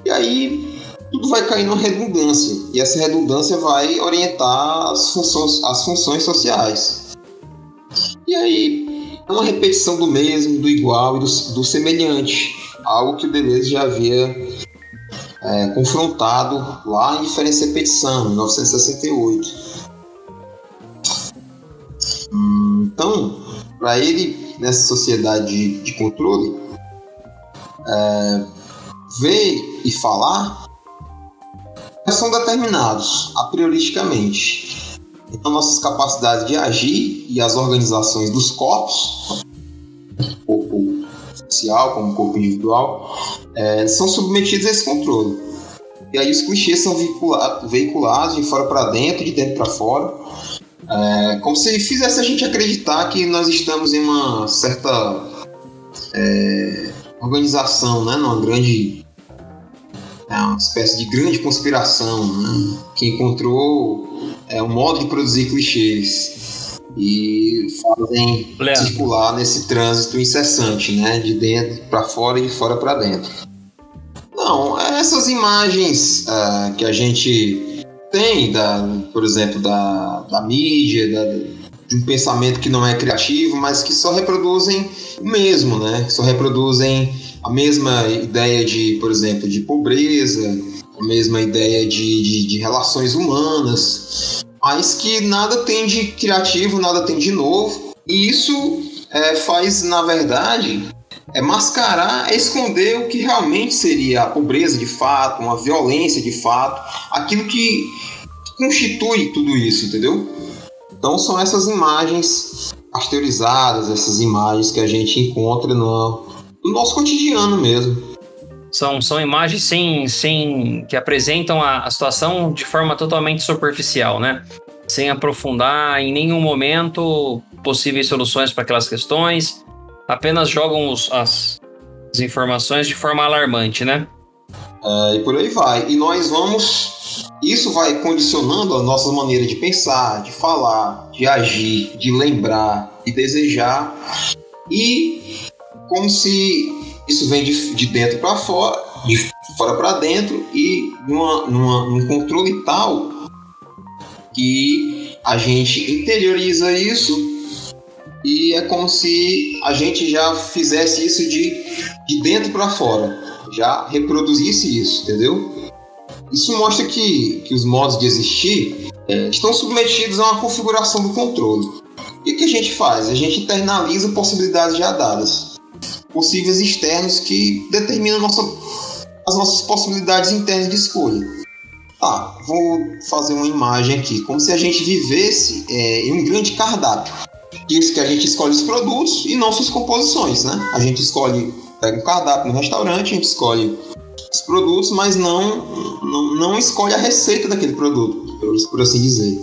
E aí tudo vai cair numa redundância, e essa redundância vai orientar as funções, as funções sociais. E aí é uma repetição do mesmo, do igual e do, do semelhante, algo que o Deleuze já havia é, confrontado lá em Diferença e Repetição, em 1968. Então, para ele, nessa sociedade de, controle, é, ver e falar são determinados a prioristicamente. Então, nossas capacidades de agir e as organizações dos corpos, corpo social como corpo individual, é, são submetidos a esse controle. E aí os clichês são veiculados de fora para dentro, de dentro para fora, é, como se fizesse a gente acreditar que nós estamos em uma certa é, organização, né? Numa grande. É uma espécie de grande conspiração, né? Que encontrou é, um modo de produzir clichês e fazem Leandro. circular nesse trânsito incessante, né? De dentro para fora e de fora para dentro. Não, essas imagens uh, que a gente tem, da, por exemplo, da, da mídia, da, de um pensamento que não é criativo, mas que só reproduzem o mesmo, né? Só reproduzem a mesma ideia de, por exemplo, de pobreza, a mesma ideia de, de, de relações humanas, mas que nada tem de criativo, nada tem de novo. E isso é, faz, na verdade, é mascarar, é esconder o que realmente seria a pobreza de fato, uma violência de fato, aquilo que constitui tudo isso, entendeu? Então são essas imagens pasteurizadas, essas imagens que a gente encontra no, no nosso cotidiano mesmo. São, são imagens sem, sem que apresentam a, a situação de forma totalmente superficial, né? Sem aprofundar em nenhum momento possíveis soluções para aquelas questões. Apenas jogam os, as, as informações de forma alarmante, né? É, e por aí vai. E nós vamos. Isso vai condicionando a nossa maneira de pensar, de falar, de agir, de lembrar, de desejar. E como se isso vem de, de dentro para fora, de fora para dentro, e numa, numa, num controle tal que a gente interioriza isso e é como se a gente já fizesse isso de, de dentro para fora, já reproduzisse isso, entendeu? Isso mostra que, que os modos de existir é, estão submetidos a uma configuração do controle. O que, a gente faz? A gente internaliza possibilidades já dadas, possíveis externos que determinam nossa, as nossas possibilidades internas de escolha. Tá, vou fazer uma imagem aqui, como se a gente vivesse é, em um grande cardápio diz que a gente escolhe os produtos e não suas composições, né? A gente escolhe, pega um cardápio no restaurante, a gente escolhe os produtos, mas não, não, não escolhe a receita daquele produto, por assim dizer.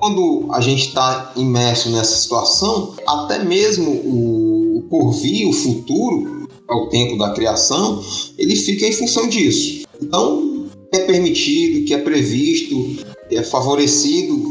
Quando a gente está imerso nessa situação, até mesmo o, porvir, o futuro, é o tempo da criação, ele fica em função disso. Então, é permitido, que é previsto, é favorecido,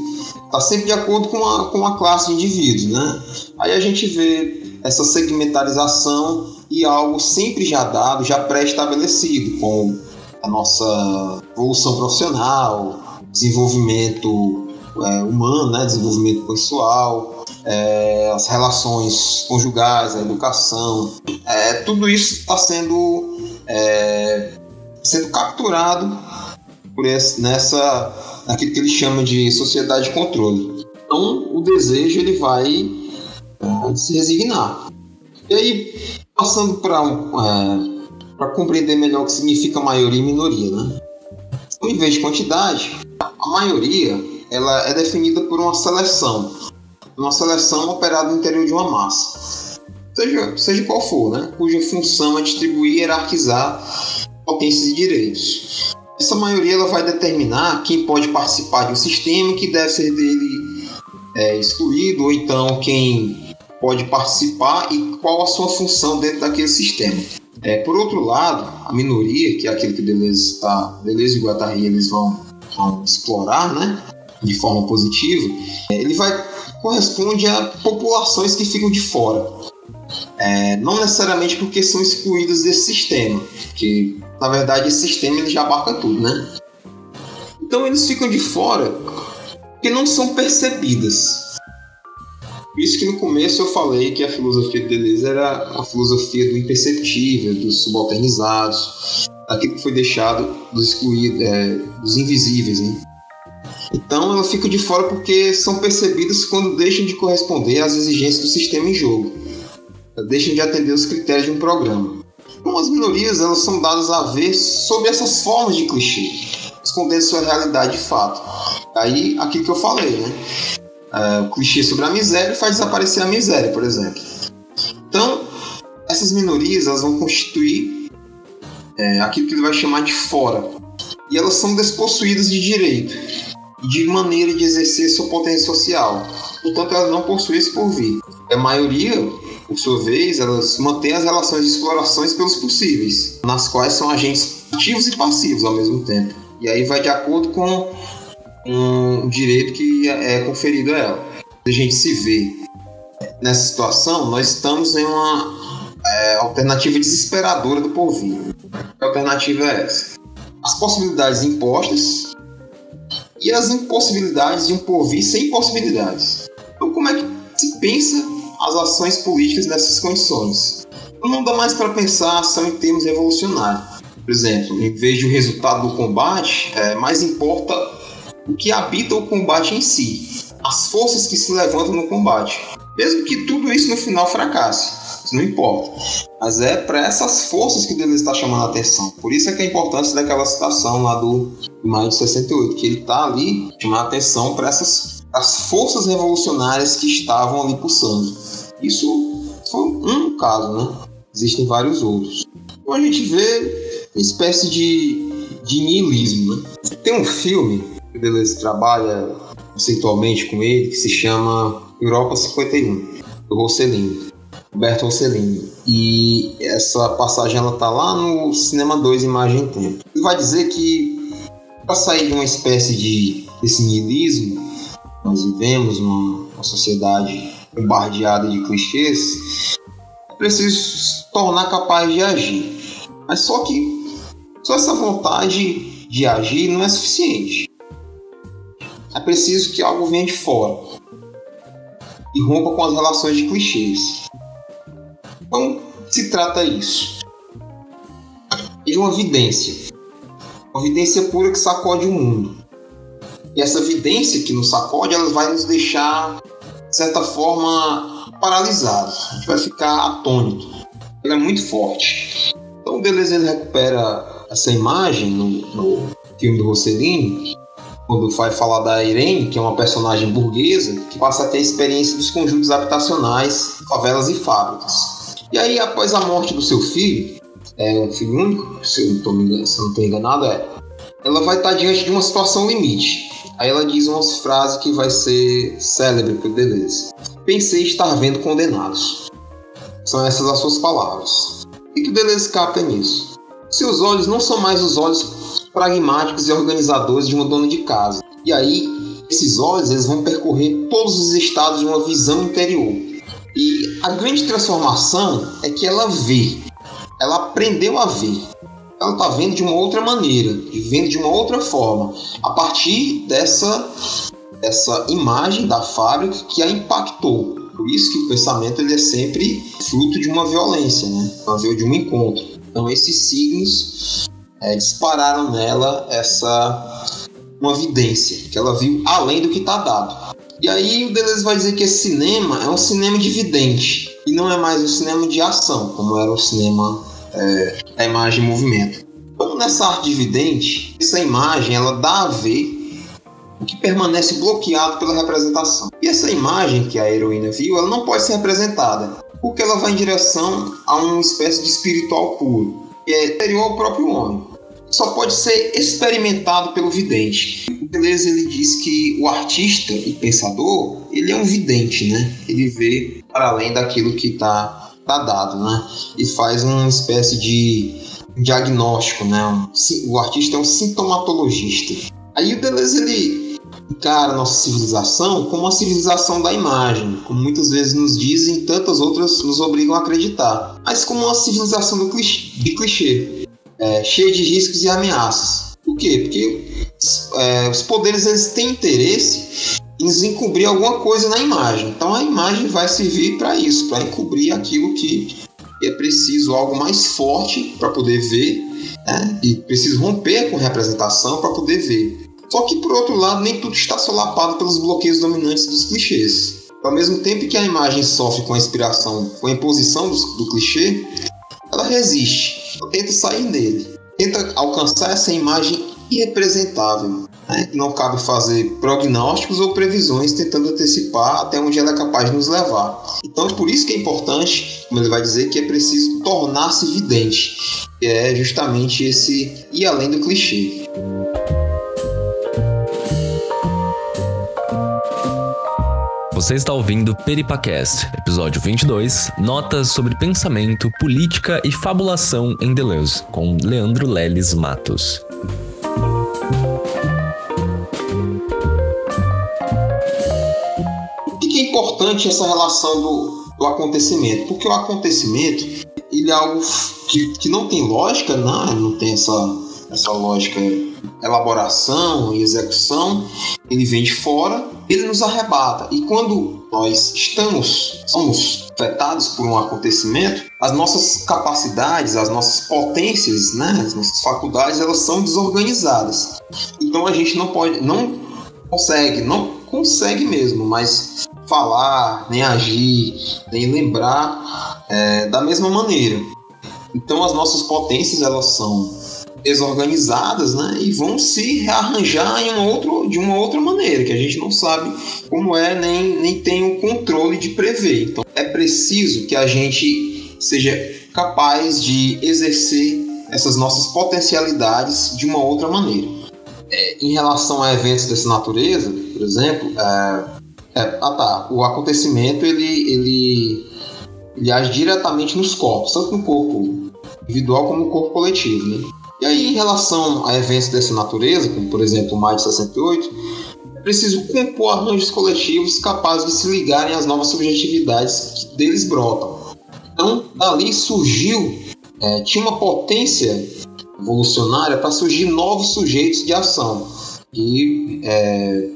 está sempre de acordo com a, com a classe de indivíduos, né? Aí a gente vê essa segmentarização e algo sempre já dado, já pré-estabelecido, com a nossa evolução profissional, desenvolvimento é, humano, né? desenvolvimento pessoal, é, as relações conjugais, a educação, é, tudo isso está sendo, é, sendo capturado por esse, nessa naquilo que ele chama de sociedade de controle. Então, o desejo ele vai é, se resignar. E aí, passando para é, para compreender melhor o que significa maioria e minoria, né? Então, em vez de quantidade, a maioria ela é definida por uma seleção, uma seleção operada no interior de uma massa, seja, seja qual for, né? cuja função é distribuir e hierarquizar potências e direitos. Essa maioria ela vai determinar quem pode participar de um sistema que deve ser dele é, excluído, ou então quem pode participar e qual a sua função dentro daquele sistema. É, por outro lado, a minoria, que é aquilo que Deleuze, tá, Deleuze e Guattari eles vão, vão explorar né, de forma positiva, é, ele vai corresponde a populações que ficam de fora. É, não necessariamente porque são excluídas desse sistema, que na verdade esse sistema ele já abarca tudo, né? Então eles ficam de fora porque não são percebidas. Por isso que no começo eu falei que a filosofia de Deleuze era a filosofia do imperceptível, dos subalternizados, daquilo que foi deixado dos excluídos, é, dos invisíveis, né? Então ela fica de fora porque são percebidas quando deixam de corresponder às exigências do sistema em jogo deixem de atender os critérios de um programa. Então, as minorias elas são dadas a ver sob essas formas de clichê, escondendo sua realidade de fato. Aí, aquilo que eu falei, né? É, o clichê sobre a miséria faz desaparecer a miséria, por exemplo. Então, essas minorias elas vão constituir é, aquilo que ele vai chamar de fora. E elas são despossuídas de direito e de maneira de exercer sua potência social. Portanto, elas não possuem esse porvir. A maioria por sua vez, elas mantêm as relações de explorações pelos possíveis, nas quais são agentes ativos e passivos ao mesmo tempo. E aí vai de acordo com um, direito que é conferido a ela. A gente se vê nessa situação, nós estamos em uma é, alternativa desesperadora do porvir. Que alternativa é essa? As possibilidades impostas e as impossibilidades de um porvir sem possibilidades. Então, como é que se pensa as ações políticas nessas condições. Não dá mais para pensar a ação em termos revolucionários. Por exemplo, em vez de o resultado do combate, é, mais importa o que habita o combate em si, as forças que se levantam no combate. Mesmo que tudo isso no final fracasse, isso não importa. Mas é para essas forças que Deleuze está chamando a atenção. Por isso é que a importância daquela citação lá do maio de 68, que ele está ali chamando a atenção para essas as forças revolucionárias que estavam ali pulsando. Isso foi um caso, né? Existem vários outros. Então a gente vê uma espécie de, de niilismo, né? Tem um filme que o Deleuze trabalha conceitualmente com ele que se chama Europa 51, do Rossellini. Roberto Rossellini. E essa passagem ela tá lá no Cinema 2 Imagem e Tempo. Ele vai dizer que para sair de uma espécie de desse niilismo, nós vivemos numa, uma sociedade bombardeada de clichês, é preciso se tornar capaz de agir. Mas só que só essa vontade de agir não é suficiente. É preciso que algo venha de fora e rompa com as relações de clichês. Como se trata isso? De uma vidência. Uma vidência pura que sacode o mundo. E essa vidência que nos sacode, ela vai nos deixar, de certa forma, paralisados. A gente vai ficar atônito. Ela é muito forte. Então o Deleuze ele recupera essa imagem no, no filme do Rossellini quando vai falar da Irene, que é uma personagem burguesa, que passa a ter a experiência dos conjuntos habitacionais, favelas e fábricas. E aí, após a morte do seu filho, é um filho único, se eu não estou enganado, é, ela vai estar diante de uma situação limite. Aí ela diz uma frase que vai ser célebre por Deleuze. Pensei estar vendo condenados. São essas as suas palavras. E que Deleuze capta nisso? Seus olhos não são mais os olhos pragmáticos e organizadores de uma dona de casa. E aí, esses olhos eles vão percorrer todos os estados de uma visão interior. E a grande transformação é que ela vê, ela aprendeu a ver. Ela está vendo de uma outra maneira, vendo de uma outra forma, a partir dessa, dessa imagem da fábrica que a impactou. Por isso que o pensamento ele é sempre fruto de uma violência, né? de um encontro. Então esses signos é, dispararam nela essa uma vidência que ela viu além do que está dado. E aí o Deleuze vai dizer que esse cinema é um cinema de vidente e não é mais um cinema de ação, como era o cinema é, da imagem em movimento. Como nessa arte de vidente, essa imagem ela dá a ver o que permanece bloqueado pela representação. E essa imagem que a heroína viu, ela não pode ser representada, porque ela vai em direção a uma espécie de espiritual puro, que é exterior ao próprio homem só pode ser experimentado pelo vidente. O Deleuze ele diz que o artista e pensador ele é um vidente, né? Ele vê para além daquilo que está tá dado, né? E faz uma espécie de diagnóstico, né? o artista é um sintomatologista. Aí o Deleuze ele encara a nossa civilização como uma civilização da imagem, como muitas vezes nos dizem, tantas outras nos obrigam a acreditar, mas como uma civilização do clichê, de clichê é, cheia de riscos e ameaças. Por quê? Porque é, os poderes eles têm interesse encobrir alguma coisa na imagem. Então a imagem vai servir para isso, para encobrir aquilo que é preciso, algo mais forte para poder ver, né? e preciso romper com representação para poder ver. Só que por outro lado, nem tudo está solapado pelos bloqueios dominantes dos clichês. Ao mesmo tempo que a imagem sofre com a inspiração, com a imposição do, do clichê, ela resiste, ela tenta sair dele, tenta alcançar essa imagem irrepresentável. Né? Não cabe fazer prognósticos ou previsões tentando antecipar até onde ela é capaz de nos levar. Então é por isso que é importante, como ele vai dizer, que é preciso tornar-se vidente, que é justamente esse ir além do clichê. Você está ouvindo Peripacast, episódio 22, Notas sobre pensamento, política e fabulação em Deleuze, com Leandro Leles Matos. Importante essa relação do, do acontecimento? Porque o acontecimento ele é algo que, que não tem lógica, não, né? não tem essa, essa lógica elaboração e execução, ele vem de fora ele nos arrebata. E quando nós estamos, somos afetados por um acontecimento, as nossas capacidades, as nossas potências, né, as nossas faculdades, elas são desorganizadas. Então a gente não pode, não consegue, não consegue mesmo, mas falar, nem agir, nem lembrar é, da mesma maneira. Então as nossas potências elas são desorganizadas, né? E vão se rearranjar em um outro, de uma outra maneira, que a gente não sabe como é, nem, nem tem o controle de prever. Então é preciso que a gente seja capaz de exercer essas nossas potencialidades de uma outra maneira. É, em relação a eventos dessa natureza, por exemplo, é, é, ah tá, o acontecimento ele, ele ele age diretamente nos corpos, tanto no corpo individual como no corpo coletivo. Né? E aí, em relação a eventos dessa natureza, como por exemplo o Maio de 68, é preciso compor arranjos coletivos capazes de se ligarem às novas subjetividades que deles brotam. Então, dali surgiu, é, tinha uma potência evolucionária para surgir novos sujeitos de ação. E é,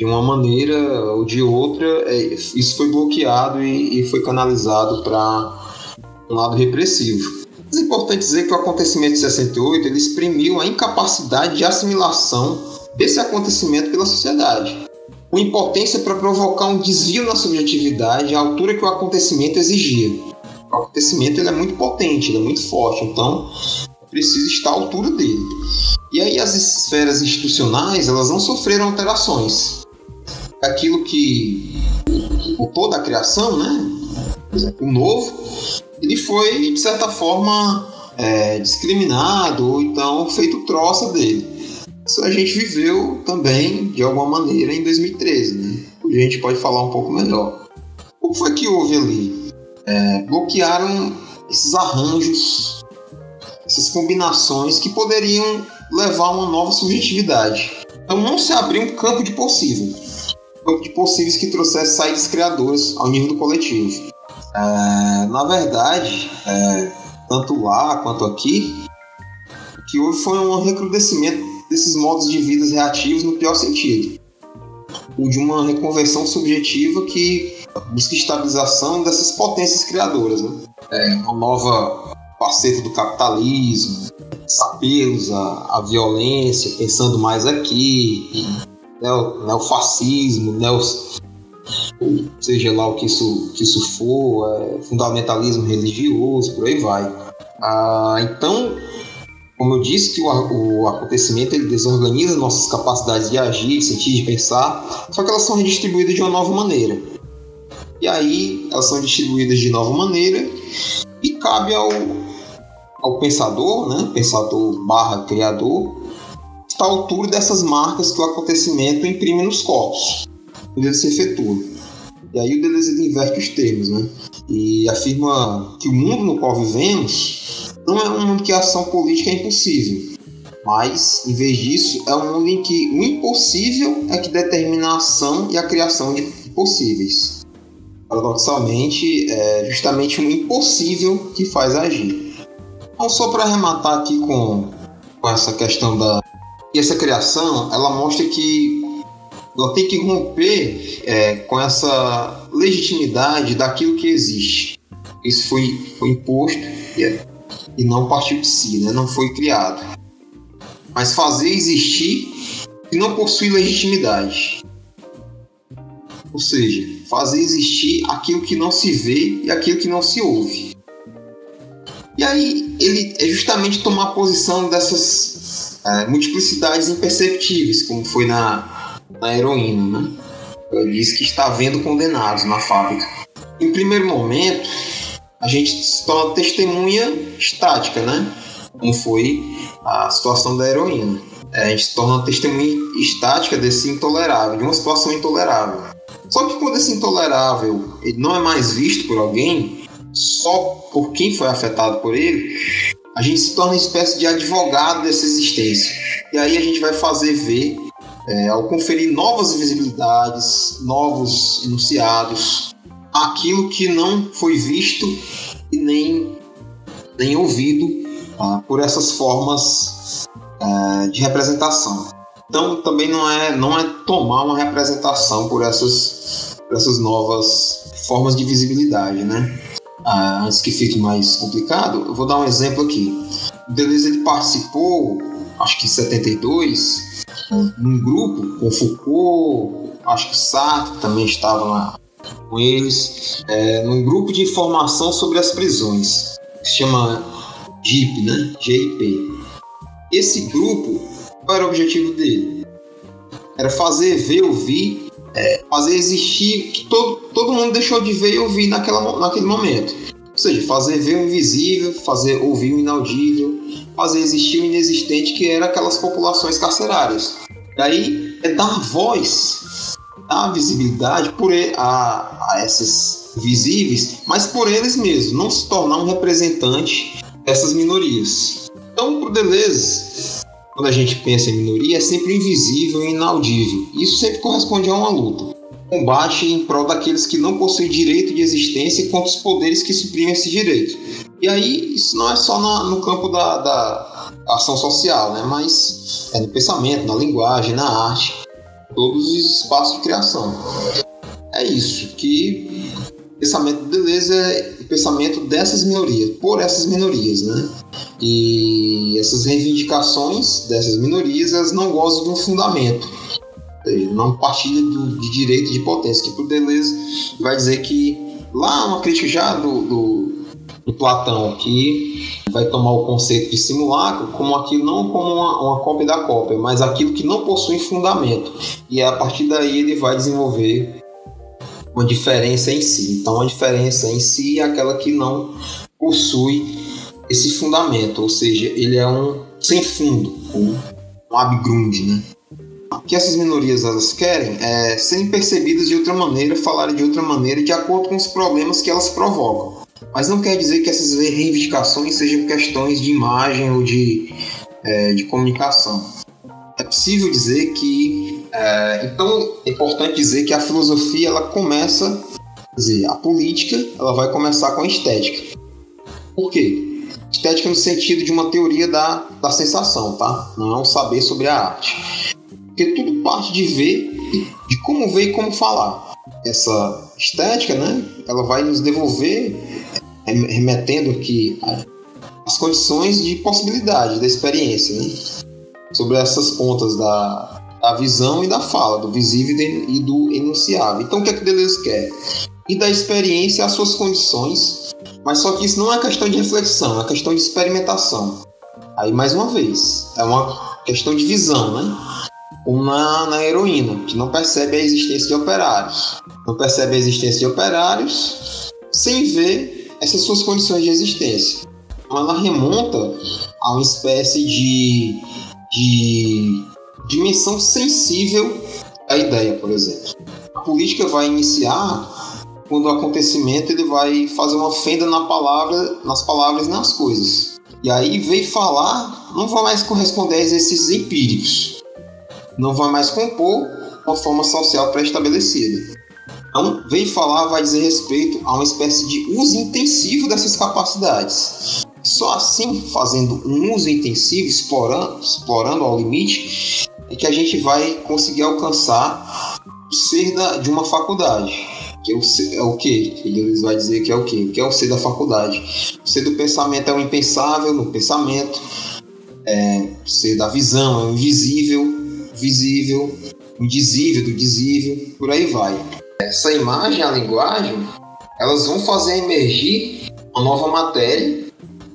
de uma maneira ou de outra, é, isso foi bloqueado e, e foi canalizado para um lado repressivo. Mas é importante dizer que o acontecimento de 68 ele exprimiu a incapacidade de assimilação desse acontecimento pela sociedade. Com impotência para provocar um desvio na subjetividade à altura que o acontecimento exigia. O acontecimento ele é muito potente, ele é muito forte, então precisa estar à altura dele. E aí as esferas institucionais elas não sofreram alterações aquilo que toda a criação, né? O novo, ele foi de certa forma é, discriminado ou então feito troça dele. Isso a gente viveu também de alguma maneira em 2013, né? A gente pode falar um pouco melhor. O que foi que houve ali? É, bloquearam esses arranjos, essas combinações que poderiam levar a uma nova subjetividade. Então não se abriu um campo de possível de possíveis que trouxesse saídas criadoras ao nível do coletivo. É, na verdade, é, tanto lá quanto aqui, o que houve foi um recrudescimento desses modos de vida reativos no pior sentido. O de uma reconversão subjetiva que busca estabilização dessas potências criadoras. Né? É, uma nova faceta do capitalismo, apelos à, à violência, pensando mais aqui, neo, neofascismo, neo, seja lá o que isso, que isso for, é, fundamentalismo religioso, por aí vai. Ah, então, como eu disse, que o, o, acontecimento ele desorganiza nossas capacidades de agir, de sentir, de pensar, só que elas são redistribuídas de uma nova maneira. E aí, elas são distribuídas de nova maneira e cabe ao, ao pensador, né, pensador barra criador, à altura dessas marcas que o acontecimento imprime nos corpos, quando ele se efetua. E aí o Deleuze inverte os termos, né? E afirma que o mundo no qual vivemos não é um mundo que a ação política é impossível, mas, em vez disso, é um mundo em que o impossível é que determina a ação e a criação de possíveis. Paradoxalmente, é justamente o impossível que faz agir. Então, só para arrematar aqui com, com essa questão da, e essa criação, ela mostra que ela tem que romper é, com essa legitimidade daquilo que existe. Isso foi, foi imposto e, é, e não partiu de si, né? não foi criado. Mas fazer existir que não possui legitimidade. Ou seja, fazer existir aquilo que não se vê e aquilo que não se ouve. E aí ele é justamente tomar posição dessas é, multiplicidades imperceptíveis, como foi na, na heroína. Né? Ele diz que está vendo condenados na fábrica. Em primeiro momento, a gente se torna testemunha estática, né? Como foi a situação da heroína. É, a gente se torna testemunha estática desse intolerável, de uma situação intolerável. Só que quando esse intolerável ele não é mais visto por alguém, só por quem foi afetado por ele, a gente se torna uma espécie de advogado dessa existência. E aí a gente vai fazer ver, é, ao conferir novas visibilidades, novos enunciados, aquilo que não foi visto e nem, nem ouvido tá, por essas formas é, de representação. Então também não é, não é tomar uma representação por essas, por essas novas formas de visibilidade, né? Ah, antes que fique mais complicado, eu vou dar um exemplo aqui. O Deleuze ele participou, acho que em 72, num grupo com Foucault, acho que Sartre também estava lá com eles, é, num grupo de informação sobre as prisões, que se chama GIP, né? GIP. Esse grupo, qual era o objetivo dele? Era fazer ver, ouvir é, fazer existir que todo, todo mundo deixou de ver e ouvir naquela, naquele momento. Ou seja, fazer ver o invisível, fazer ouvir o inaudível, fazer existir o inexistente, que eram aquelas populações carcerárias. E aí é dar voz, dar visibilidade por a, a, esses, visíveis, mas por eles mesmos, não se tornar um representante dessas minorias. Então, por Deleuze, quando a gente pensa em minoria, é sempre invisível e inaudível. Isso sempre corresponde a uma luta. Combate em prol daqueles que não possuem direito de existência contra os poderes que suprimem esse direito. E aí, isso não é só na, no campo da, da, ação social, né? mas é no pensamento, na linguagem, na arte, todos os espaços de criação. É isso, que pensamento de Deleuze é o pensamento dessas minorias, por essas minorias, né? E essas reivindicações dessas minorias, elas não gozam de um fundamento não partilha do, de direito de potência, que por Deleuze vai dizer que lá uma crítica já do, do, do, Platão, que vai tomar o conceito de simulacro como aquilo não como uma, uma cópia da cópia, mas aquilo que não possui fundamento. E a partir daí ele vai desenvolver uma diferença em si. Então a diferença em si é aquela que não possui esse fundamento, ou seja, ele é um sem fundo, um, abgrund, né? que essas minorias elas querem é serem percebidas de outra maneira, falarem de outra maneira, de acordo com os problemas que elas provocam. Mas não quer dizer que essas reivindicações sejam questões de imagem ou de, é, de comunicação. É possível dizer que. É, então, é importante dizer que a filosofia ela começa. Quer dizer, a política ela vai começar com a estética. Por quê? Estética no sentido de uma teoria da, da sensação, tá? Não é um saber sobre a arte. Porque tudo parte de ver, de como ver e como falar. Essa estética, né? Ela vai nos devolver, remetendo aqui as condições de possibilidade da experiência, né? Sobre essas pontas da, da visão e da fala, do visível e do enunciável. Então, o que é que Deleuze quer? E da experiência às suas condições, mas só que isso não é questão de reflexão, é questão de experimentação. Aí, mais uma vez, é uma questão de visão, né? como na, na heroína, que não percebe a existência de operários. Não percebe a existência de operários sem ver essas suas condições de existência. Ela remonta a uma espécie de, de dimensão sensível à ideia, por exemplo. A política vai iniciar quando o acontecimento ele vai fazer uma fenda na palavra, nas palavras e nas coisas. E aí veio falar, não vai mais corresponder a exercícios empíricos não vai mais compor uma forma social pré-estabelecida. Então, vem falar vai dizer respeito a uma espécie de uso intensivo dessas capacidades. Só assim, fazendo um uso intensivo, explorando, explorando ao limite, é que a gente vai conseguir alcançar o ser da, de uma faculdade. Que é o, ser, é o que? Ele vai dizer que é o que? Que é o ser da faculdade? O ser do pensamento é o impensável no pensamento, é, o ser da visão é o invisível, visível, indizível do dizível, por aí vai. Essa imagem, a linguagem, elas vão fazer emergir uma nova matéria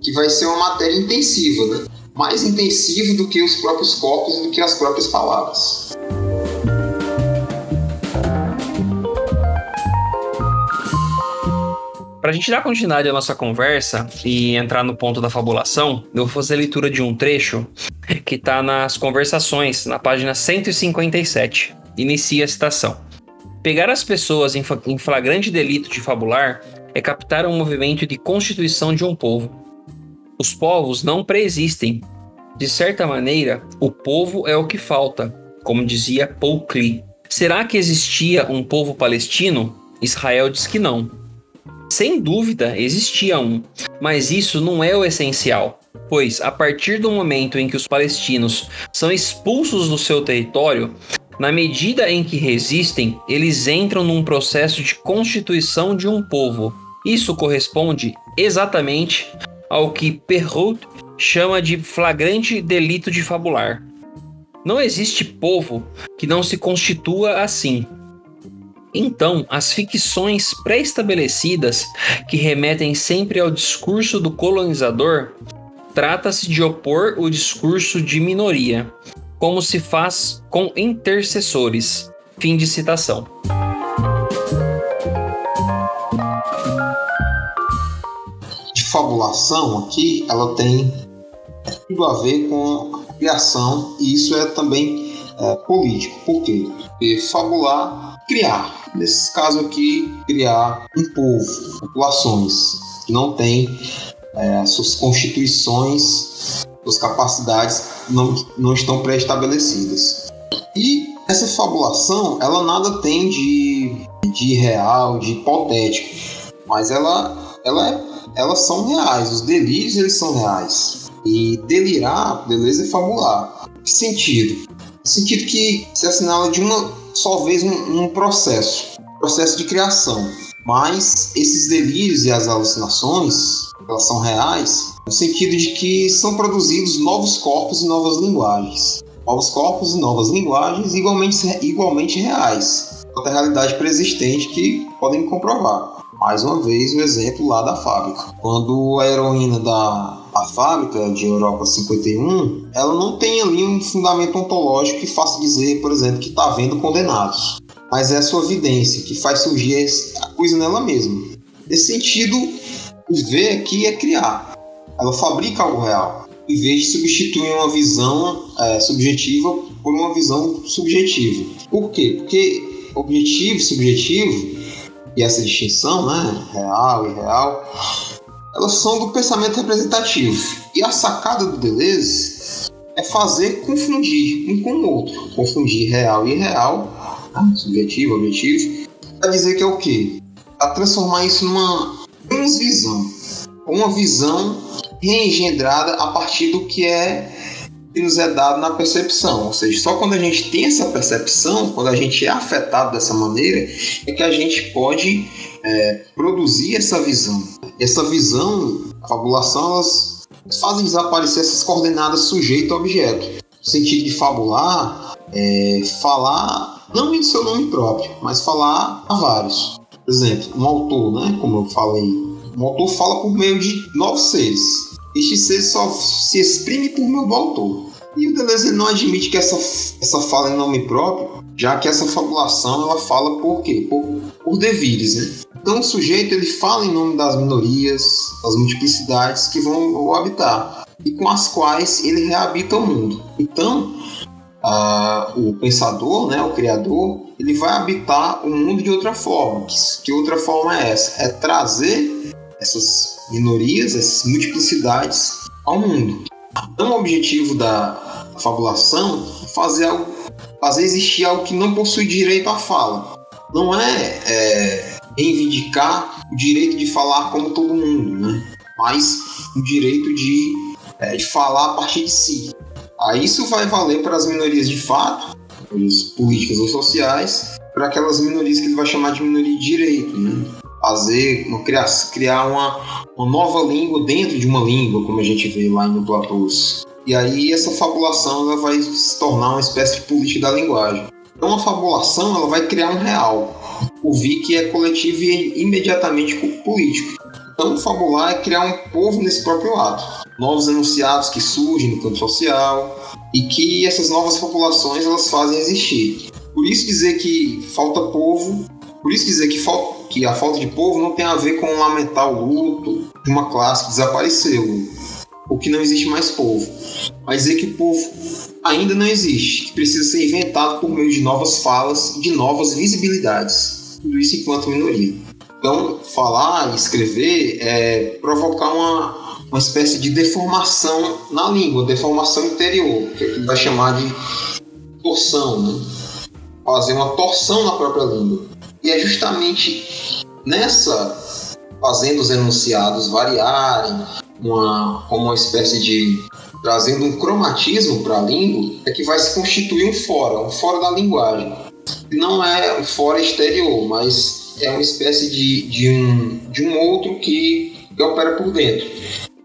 que vai ser uma matéria intensiva, né? Mais intensiva do que os próprios corpos e do que as próprias palavras. Para a gente dar continuidade à nossa conversa e entrar no ponto da fabulação, eu vou fazer a leitura de um trecho que está nas conversações, na página 157. Inicia a citação. Pegar as pessoas em flagrante delito de fabular é captar um movimento de constituição de um povo. Os povos não preexistem. De certa maneira, o povo é o que falta, como dizia Paul Klee. Será que existia um povo palestino? Israel diz que não. Sem dúvida, existia um, mas isso não é o essencial, pois a partir do momento em que os palestinos são expulsos do seu território, na medida em que resistem, eles entram num processo de constituição de um povo. Isso corresponde exatamente ao que Perrault chama de flagrante delito de fabular. Não existe povo que não se constitua assim. Então, as ficções pré-estabelecidas, que remetem sempre ao discurso do colonizador, trata-se de opor o discurso de minoria, como se faz com intercessores. Fim de citação. Fabulação aqui, ela tem tudo a ver com a criação, e isso é também é, político. Por quê? Porque fabular criar. Nesse caso aqui, criar um povo, populações que não têm é, as suas constituições, suas capacidades não, não estão pré-estabelecidas. E essa fabulação, ela nada tem de, de real, de hipotético, mas ela, ela é, elas são reais, os delírios eles são reais. E delirar, beleza, é fabular. Que sentido? Sentido que se assinala de uma só vez um, um processo, processo de criação. Mas esses delírios e as alucinações, elas são reais, no sentido de que são produzidos novos corpos e novas linguagens. Novos corpos e novas linguagens igualmente, igualmente reais, outra realidade preexistente que podem comprovar. Mais uma vez, o exemplo lá da fábrica. Quando a heroína da a fábrica de Europa 51, ela não tem ali um fundamento ontológico que faça dizer, por exemplo, que está vendo condenados. Mas é a sua evidência que faz surgir a coisa nela mesma. Nesse sentido, o ver aqui é criar. Ela fabrica algo real, em vez de substituir uma visão é, subjetiva por uma visão subjetiva. Por quê? Porque objetivo e subjetivo, e essa distinção, né, real e real, elas são do pensamento representativo. E a sacada do Deleuze é fazer confundir um com o outro. Confundir real e irreal, tá? subjetivo, objetivo, para dizer que é o quê? Para transformar isso numa transvisão. Uma visão reengendrada a partir do que é que nos é dado na percepção. Ou seja, só quando a gente tem essa percepção, quando a gente é afetado dessa maneira, é que a gente pode é, produzir essa visão. Essa visão, a fabulação, elas fazem desaparecer essas coordenadas sujeito-objeto. No sentido de fabular, é, falar não em seu nome próprio, mas falar a vários. Por exemplo, um autor, né, como eu falei, um autor fala por meio de novos seres. Este ser só se exprime por do autor. E o Deleuze não admite que essa, essa fala em nome próprio, já que essa fabulação ela fala por quê? Por, por devires, né? Então o sujeito ele fala em nome das minorias, das multiplicidades que vão o habitar e com as quais ele reabita o mundo. Então o pensador, né, o criador, ele vai habitar o mundo de outra forma. Que, que outra forma é essa? É trazer essas minorias, essas multiplicidades ao mundo. Então, o objetivo da fabulação é fazer, algo, fazer existir algo que não possui direito à fala. Não é, é reivindicar o direito de falar como todo mundo, né? mas o direito de, é, de falar a partir de si. Aí isso vai valer para as minorias de fato, políticas ou sociais, para aquelas minorias que ele vai chamar de minoria de direito, né? Fazer, criar, criar uma, uma nova língua dentro de uma língua, como a gente vê lá em Platôs. E aí essa fabulação ela vai se tornar uma espécie de política da linguagem. Então a fabulação ela vai criar um real, o que é coletivo e imediatamente político. Então fabular é criar um povo nesse próprio ato. Novos enunciados que surgem no campo social e que essas novas populações elas fazem existir. Por isso dizer que falta povo, por isso dizer que falta que a falta de povo não tem a ver com lamentar o luto de uma classe que desapareceu, ou que não existe mais povo, mas dizer que o povo ainda não existe, que precisa ser inventado por meio de novas falas de novas visibilidades. Tudo isso enquanto minoria. Então, falar e escrever é provocar uma, uma espécie de deformação na língua, deformação interior, que ele vai chamar de torção, né? fazer uma torção na própria língua. E é justamente nessa, fazendo os enunciados variarem, uma, como uma espécie de trazendo um cromatismo para a língua, é que vai se constituir um fora, um fora da linguagem. Não é um fora exterior, mas é uma espécie de, de, um, de um outro que, que opera por dentro,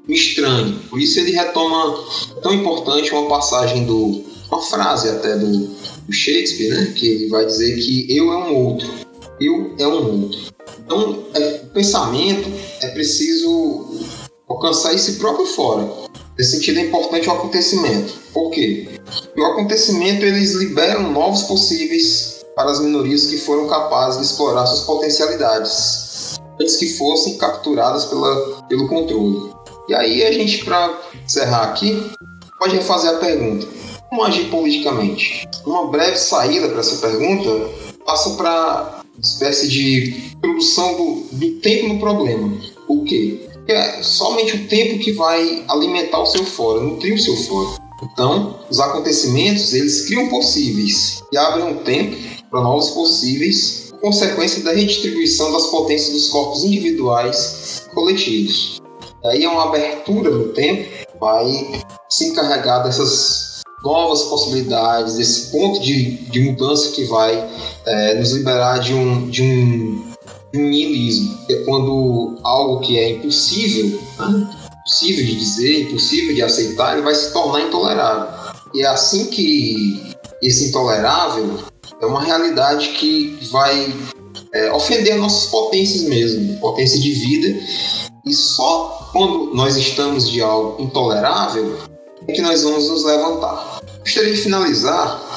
um estranho. Por isso ele retoma tão importante uma passagem do, uma frase até do, do Shakespeare, né? que ele vai dizer que eu é um outro eu é um outro. Então, é, o pensamento é preciso alcançar esse próprio fora. Nesse sentido, é importante o acontecimento. Por quê? Porque o acontecimento eles liberam novos possíveis para as minorias que foram capazes de explorar suas potencialidades antes que fossem capturadas pela, pelo controle. E aí a gente, para encerrar aqui, pode refazer a pergunta: como agir politicamente? Uma breve saída para essa pergunta passa para espécie de produção do, do tempo no problema. Por quê? Porque é somente o tempo que vai alimentar o seu fora, nutrir o seu fora. Então, os acontecimentos, eles criam possíveis e abrem um tempo para novos possíveis, consequência da redistribuição das potências dos corpos individuais coletivos. Daí é uma abertura no tempo, vai se encarregar dessas novas possibilidades, desse ponto de, de mudança que vai é, nos liberar de um, de um, de um niilismo, é quando algo que é impossível, né? impossível de dizer, impossível de aceitar, ele vai se tornar intolerável. E é assim que esse intolerável é uma realidade que vai é, ofender nossas potências mesmo, potência de vida. E só quando nós estamos de algo intolerável é que nós vamos nos levantar. Gostaria de finalizar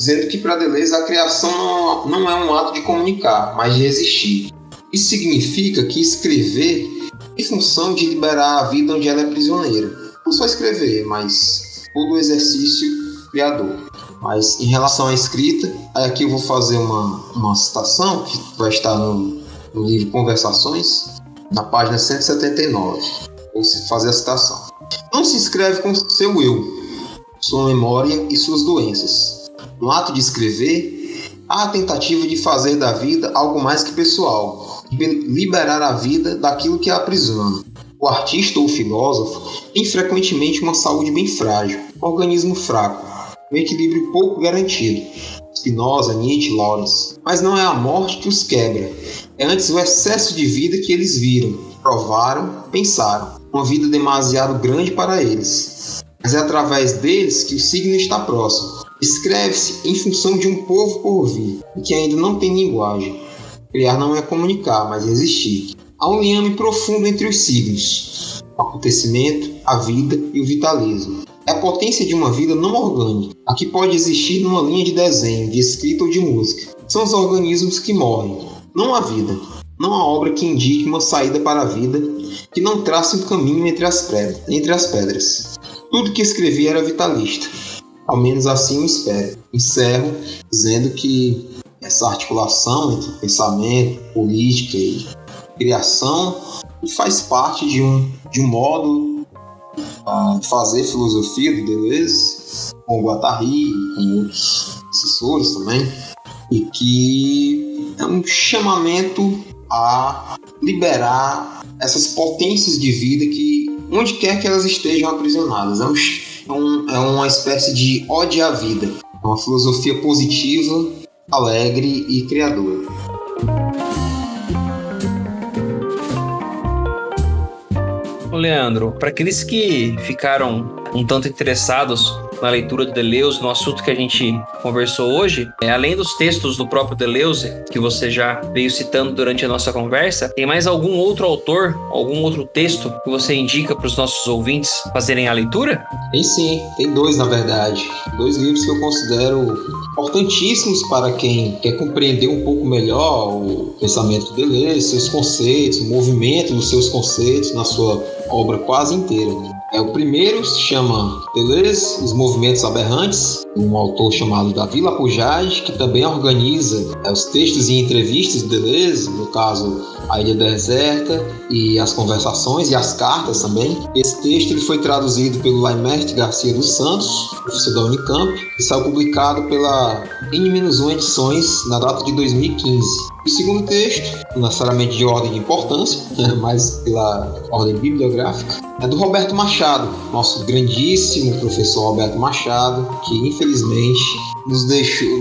dizendo que para Deleuze a criação não é um ato de comunicar, mas de existir. Isso significa que escrever em função de liberar a vida onde ela é prisioneira. Não só escrever, mas todo o exercício criador. Mas em relação à escrita, aqui eu vou fazer uma, uma citação que vai estar no, no livro Conversações, na página 179. Vou fazer a citação. Não se escreve com seu eu, sua memória e suas doenças. No ato de escrever, há a tentativa de fazer da vida algo mais que pessoal, de liberar a vida daquilo que a aprisiona. O artista ou o filósofo tem frequentemente uma saúde bem frágil, um organismo fraco, um equilíbrio pouco garantido. Spinoza, Nietzsche, Lawrence. Mas não é a morte que os quebra, é antes o excesso de vida que eles viram, provaram, pensaram. Uma vida demasiado grande para eles. Mas é através deles que o signo está próximo. Escreve-se em função de um povo por vir e que ainda não tem linguagem. Criar não é comunicar, mas existir. Há um liame profundo entre os signos: o acontecimento, a vida e o vitalismo é a potência de uma vida não orgânica, a que pode existir numa linha de desenho, de escrita ou de música. São os organismos que morrem, não a vida, não a obra que indique uma saída para a vida, que não traça um caminho entre as pedras. Tudo que escrevi era vitalista, ao menos assim eu espero. Encerro dizendo que essa articulação entre pensamento, política e criação faz parte de um, de um modo a fazer filosofia do Deleuze, com o Guattari, com outros assessores também, e que é um chamamento a liberar essas potências de vida que, onde quer que elas estejam aprisionadas, é, um, é, um, é uma espécie de ódio à vida, é uma filosofia positiva, alegre e criadora. Leandro, para aqueles que ficaram um tanto interessados na leitura de Deleuze, no assunto que a gente conversou hoje, é, além dos textos do próprio Deleuze, que você já veio citando durante a nossa conversa, tem mais algum outro autor, algum outro texto que você indica para os nossos ouvintes fazerem a leitura? Tem sim, tem dois na verdade. Dois livros que eu considero importantíssimos para quem quer compreender um pouco melhor o pensamento de Deleuze, seus conceitos, o movimento dos seus conceitos na sua obra quase inteira. É, o primeiro se chama Deleuze, Os Movimentos Aberrantes, um autor chamado Davi Lapujade, que também organiza é, os textos e entrevistas de Deleuze, no caso A Ilha Deserta e as conversações e as cartas também. Esse texto ele foi traduzido pelo Laimert Garcia dos Santos, professor da Unicamp, e saiu publicado pela N-1 Edições na data de 2015. O segundo texto, não necessariamente de ordem de importância, mas pela ordem bibliográfica, é do Roberto Machado, nosso grandíssimo professor Roberto Machado, que infelizmente nos deixou,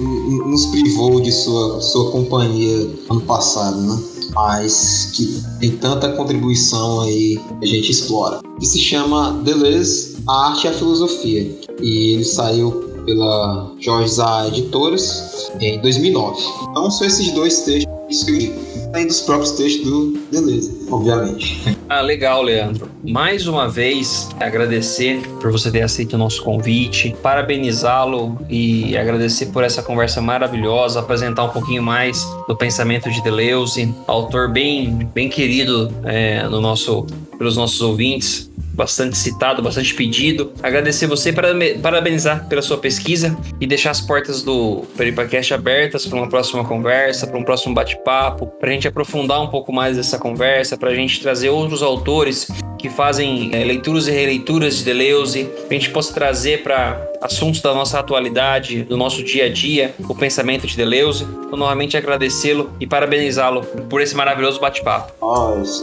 nos privou de sua, sua companhia ano passado, né? Mas que tem tanta contribuição aí que a gente explora. Que se chama Deleuze, a arte e a filosofia. E ele saiu pela Jorge Zá Editoras em 2009. Então são esses dois textos que eu. Além dos próprios textos do Deleuze, obviamente. Ah, legal, Leandro. Mais uma vez, agradecer por você ter aceito o nosso convite, parabenizá-lo e agradecer por essa conversa maravilhosa, apresentar um pouquinho mais do pensamento de Deleuze, autor bem, bem querido é, no nosso, pelos nossos ouvintes bastante citado, bastante pedido. Agradecer você para parabenizar pela sua pesquisa e deixar as portas do Peripacast abertas para uma próxima conversa, para um próximo bate-papo, para a gente aprofundar um pouco mais essa conversa, para a gente trazer outros autores que fazem é, leituras e releituras de Deleuze, para a gente possa trazer para assuntos da nossa atualidade, do nosso dia a dia, o pensamento de Deleuze. Então, novamente agradecê-lo e parabenizá-lo por esse maravilhoso bate-papo.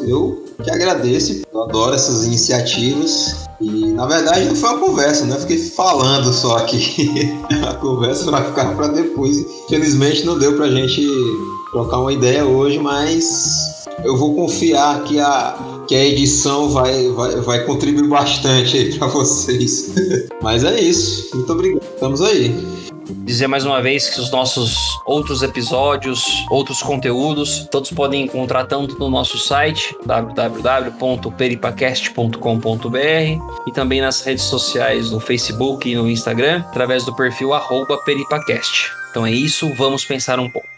eu que agradeço, eu adoro essas iniciativas. E na verdade não foi uma conversa, né? Eu fiquei falando só aqui. a conversa vai ficar para depois. Felizmente não deu pra gente trocar uma ideia hoje, mas eu vou confiar que a, que a edição vai, vai, vai contribuir bastante aí para vocês. mas é isso. Muito obrigado. Estamos aí. Dizer mais uma vez que os nossos outros episódios, outros conteúdos, todos podem encontrar tanto no nosso site www.peripacast.com.br e também nas redes sociais no Facebook e no Instagram, através do perfil @peripacast. Então é isso, vamos pensar um pouco.